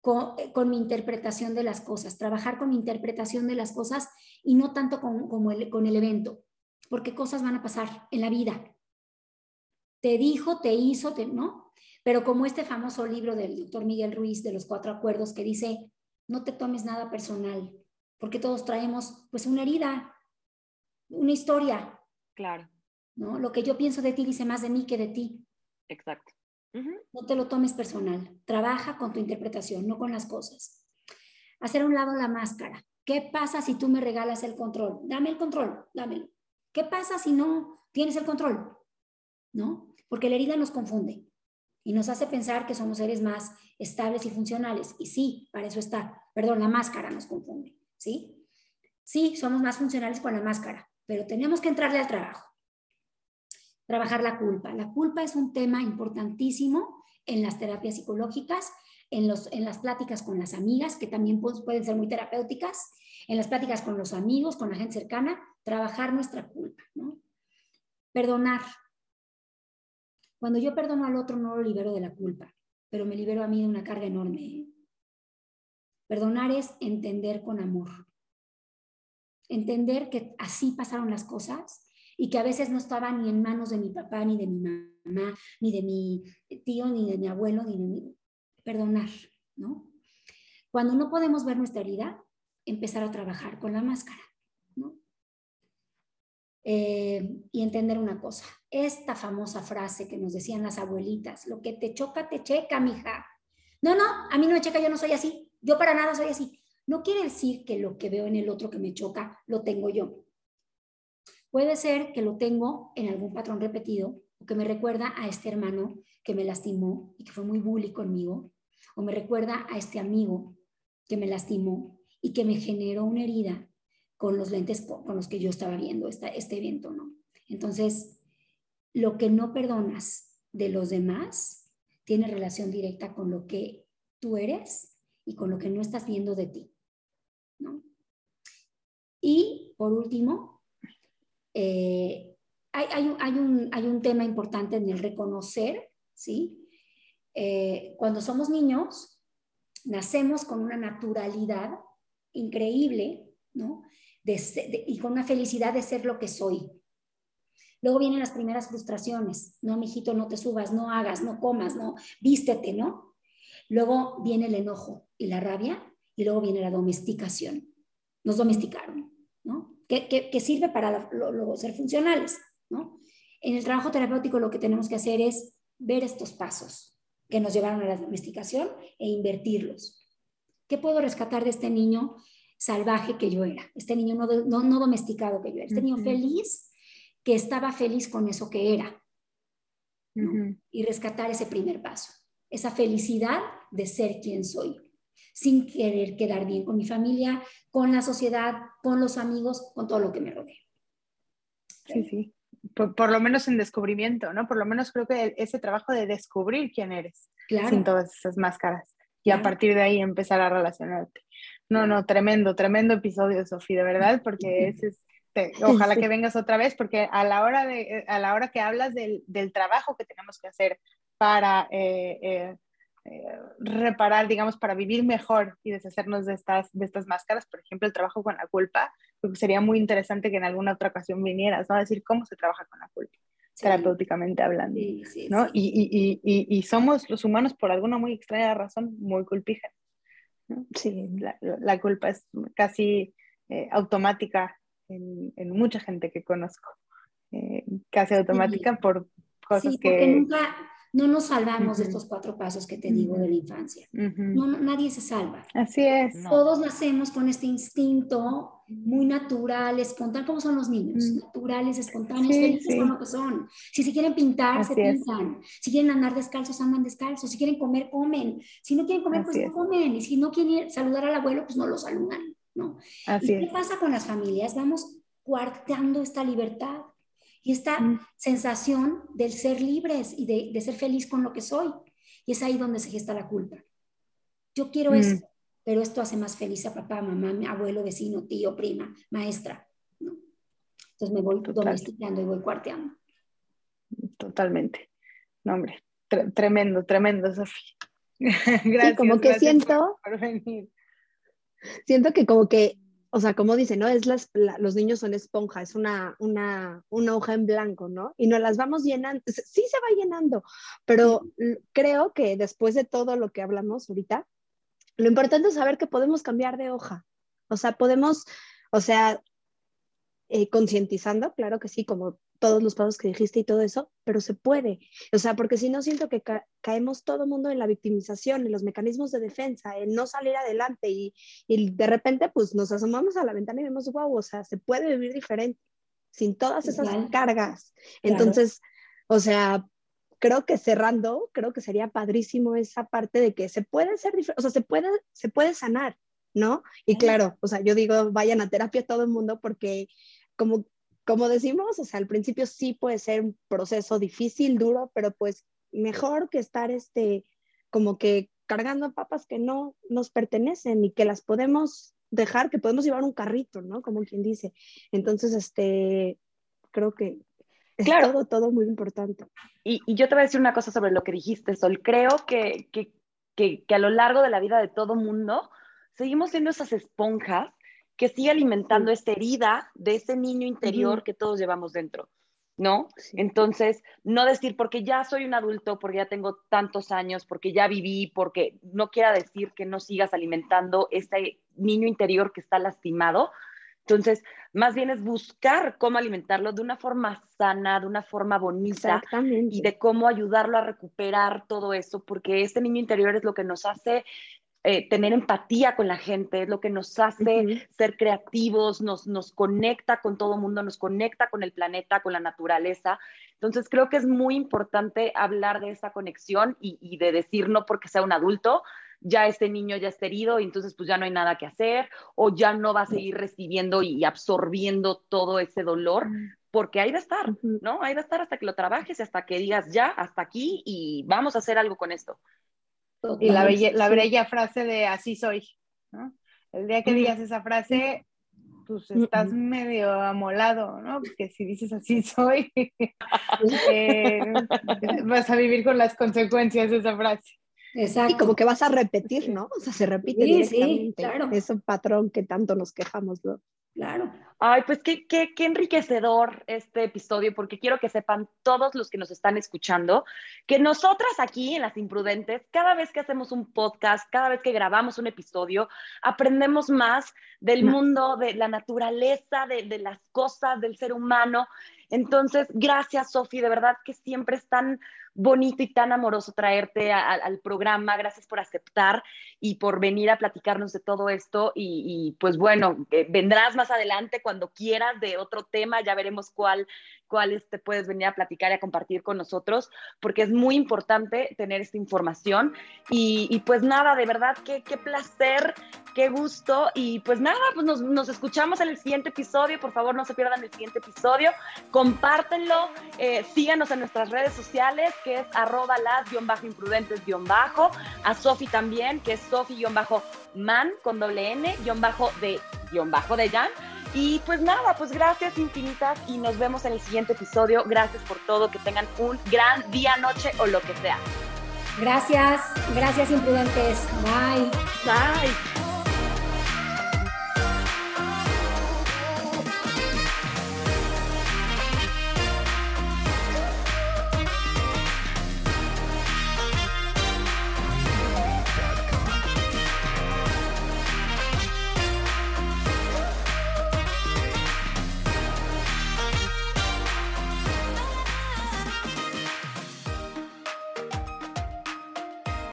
con, mi interpretación de las cosas, trabajar con mi interpretación de las cosas y no tanto con el evento, porque cosas van a pasar en la vida. Te dijo, te hizo, te, ¿no? Pero como este famoso libro del doctor Miguel Ruiz de los cuatro acuerdos que dice, no te tomes nada personal, porque todos traemos pues una herida, una historia. Claro. ¿no? Lo que yo pienso de ti dice más de mí que de ti. Exacto. No te lo tomes personal. Trabaja con tu interpretación, no con las cosas. Hacer a un lado la máscara. ¿Qué pasa si tú me regalas el control? Dame el control, dámelo. ¿Qué pasa si no tienes el control? ¿No? Porque la herida nos confunde y nos hace pensar que somos seres más estables y funcionales. Y sí, para eso está. Perdón, la máscara nos confunde, ¿sí? Sí, somos más funcionales con la máscara, pero tenemos que entrarle al trabajo. Trabajar la culpa. La culpa es un tema importantísimo en las terapias psicológicas, en, los, en las pláticas con las amigas, que también pueden ser muy terapéuticas, en las pláticas con los amigos, con la gente cercana, trabajar nuestra culpa. Perdonar. Cuando yo perdono al otro no lo libero de la culpa, pero me libero a mí de una carga enorme. Perdonar es entender con amor. Entender que así pasaron las cosas y que a veces no estaba ni en manos de mi papá, ni de mi mamá, ni de mi tío, ni de mi abuelo, ni de mi... Perdonar, ¿no? Cuando no podemos ver nuestra herida, empezar a trabajar con la máscara. Eh, y entender una cosa, esta famosa frase que nos decían las abuelitas, lo que te choca, te checa, mija. No, no, a mí no me checa, yo no soy así, yo para nada soy así. No quiere decir que lo que veo en el otro que me choca, lo tengo yo. Puede ser que lo tengo en algún patrón repetido o que me recuerda a este hermano que me lastimó y que fue muy bully conmigo, o me recuerda a este amigo que me lastimó y que me generó una herida con los lentes con los que yo estaba viendo este evento, ¿no? Entonces, lo que no perdonas de los demás tiene relación directa con lo que tú eres y con lo que no estás viendo de ti, ¿no? Y por último, eh, hay, un, hay, un, tema importante en el reconocer, ¿sí? Eh, cuando somos niños, nacemos con una naturalidad increíble, ¿no? Y con una felicidad de ser lo que soy. Luego vienen las primeras frustraciones, no, mijito, no te subas, no hagas, no comas, no, vístete, ¿no? Luego viene el enojo y la rabia y luego viene la domesticación. Nos domesticaron, ¿no? Que, sirve para ser funcionales, ¿no? En el trabajo terapéutico lo que tenemos que hacer es ver estos pasos que nos llevaron a la domesticación e invertirlos. ¿Qué puedo rescatar de este niño salvaje que yo era, este niño no, no, domesticado que yo era, este niño feliz que estaba feliz con eso que era. Y rescatar ese primer paso, esa felicidad de ser quien soy, sin querer quedar bien con mi familia, con la sociedad, con los amigos, con todo lo que me rodea. Sí, sí. Por, lo menos en descubrimiento, ¿no? Por lo menos creo que ese trabajo de descubrir quién eres, sin todas esas máscaras, y a partir de ahí empezar a relacionarte. No, no, tremendo, tremendo episodio, Sofía, de verdad, porque es, este, ojalá que vengas otra vez, porque a la hora, de, eh, a la hora que hablas del, del trabajo que tenemos que hacer para eh, eh, reparar, digamos, para vivir mejor y deshacernos de estas, de estas máscaras, por ejemplo, el trabajo con la culpa, creo que sería muy interesante que en alguna otra ocasión vinieras, ¿no? A decir cómo se trabaja con la culpa. terapéuticamente hablando, ¿no? Y, y, y, y, somos los humanos, por alguna muy extraña razón, muy culpígenos. Sí, la, culpa es casi eh, automática en, mucha gente que conozco, eh, casi automática por cosas sí, que... Nunca, no nos salvamos de estos cuatro pasos que te digo de la infancia. no, nadie se salva. Así es. Todos nacemos con este instinto muy natural, espontáneo, como son los niños, naturales, espontáneos, felices con lo que son. Si se quieren pintar, se pintan. Si quieren andar descalzos, andan descalzos. Si quieren comer, comen. Si no quieren comer, pues no comen. Y si no quieren saludar al abuelo, pues no lo saludan. ¿no? Así ¿Y ¿Qué pasa con las familias? Vamos cuartando esta libertad y esta mm. sensación del ser libres y de, ser feliz con lo que soy. Y es ahí donde se gesta la culpa. Yo quiero mm. esto, pero esto hace más feliz a papá, mamá, mi abuelo, vecino, tío, prima, maestra. Entonces me voy domesticando y voy cuarteando. Totalmente. No, hombre, tremendo, tremendo, Sofía. gracias. como que siento. Por venir. Siento que como que o sea, como dice, ¿no? Es las, los niños son esponja, es una, una, una, hoja en blanco, ¿no? Y nos las vamos llenando, sí se va llenando, pero creo que después de todo lo que hablamos ahorita, lo importante es saber que podemos cambiar de hoja. O sea, podemos, o sea, eh, concientizando, claro que sí, como todos los pasos que dijiste y todo eso, pero se puede. O sea, porque si no siento que caemos todo el mundo en la victimización, en los mecanismos de defensa, en no salir adelante y, y, de repente pues nos asomamos a la ventana y vemos, wow, o sea, se puede vivir diferente, sin todas esas cargas. Entonces, o sea, creo que cerrando, creo que sería padrísimo esa parte de que se puede ser o sea, se puede, se puede sanar, ¿no? Y claro, o sea, yo digo, vayan a terapia todo el mundo porque como, como decimos, o sea, al principio sí puede ser un proceso difícil, duro, pero pues mejor que estar este, como que cargando papas que no nos pertenecen y que las podemos dejar, que podemos llevar un carrito, ¿no? Como quien dice. Entonces, este, creo que es claro. todo, todo muy importante. Y, y, yo te voy a decir una cosa sobre lo que dijiste, Sol. Creo que, que, que, que a lo largo de la vida de todo mundo seguimos siendo esas esponjas que sigue alimentando esta herida de ese niño interior que todos llevamos dentro. ¿no? Entonces, no decir porque ya soy un adulto, porque ya tengo tantos años, porque ya viví, porque no quiera decir que no sigas alimentando este niño interior que está lastimado. Entonces, más bien es buscar cómo alimentarlo de una forma sana, de una forma bonita y de cómo ayudarlo a recuperar todo eso, porque este niño interior es lo que nos hace eh, tener empatía con la gente, es lo que nos hace ser creativos, nos, nos conecta con todo el mundo, nos conecta con el planeta, con la naturaleza. Entonces creo que es muy importante hablar de esa conexión y, de decir no porque sea un adulto, ya este niño ya está herido y entonces pues ya no hay nada que hacer o ya no va a seguir recibiendo y absorbiendo todo ese dolor porque ahí va a estar, ¿no? Ahí va a estar hasta que lo trabajes hasta que digas ya, hasta aquí y vamos a hacer algo con esto. Y la, la bella frase de así soy. ¿no? El día que digas esa frase, pues estás medio amolado, ¿no? Porque si dices así soy, eh, vas a vivir con las consecuencias de esa frase. Exacto. Y como que vas a repetir, ¿no? O sea, se repite sí, directamente. Sí, claro. Ese patrón que tanto nos quejamos, ¿no? Claro. Ay, pues qué, qué, qué, enriquecedor este episodio, porque quiero que sepan todos los que nos están escuchando que nosotras aquí en Las Imprudentes, cada vez que hacemos un podcast, cada vez que grabamos un episodio, aprendemos más del mundo, de la naturaleza, de, de las cosas, del ser humano. Entonces, gracias, Sofi, de verdad que siempre es tan bonito y tan amoroso traerte al programa. Gracias por aceptar y por venir a platicarnos de todo esto. Y, pues bueno, eh, vendrás más adelante cuando quieras de otro tema, ya veremos cuál, cuáles te puedes venir a platicar y a compartir con nosotros, porque es muy importante tener esta información. Y, pues nada, de verdad, qué, qué placer, qué gusto. Y pues nada, pues nos, nos, escuchamos en el siguiente episodio. Por favor, no se pierdan el siguiente episodio. Compártenlo, eh, síganos en nuestras redes sociales, que es arroba las-imprudentes-bajo. A Sofi también, que es Sofi-man con doble N, bajo de, bajo de Jan. Y pues nada, pues gracias infinitas y nos vemos en el siguiente episodio. Gracias por todo, que tengan un gran día, noche o lo que sea. Gracias, gracias imprudentes. Bye. Bye.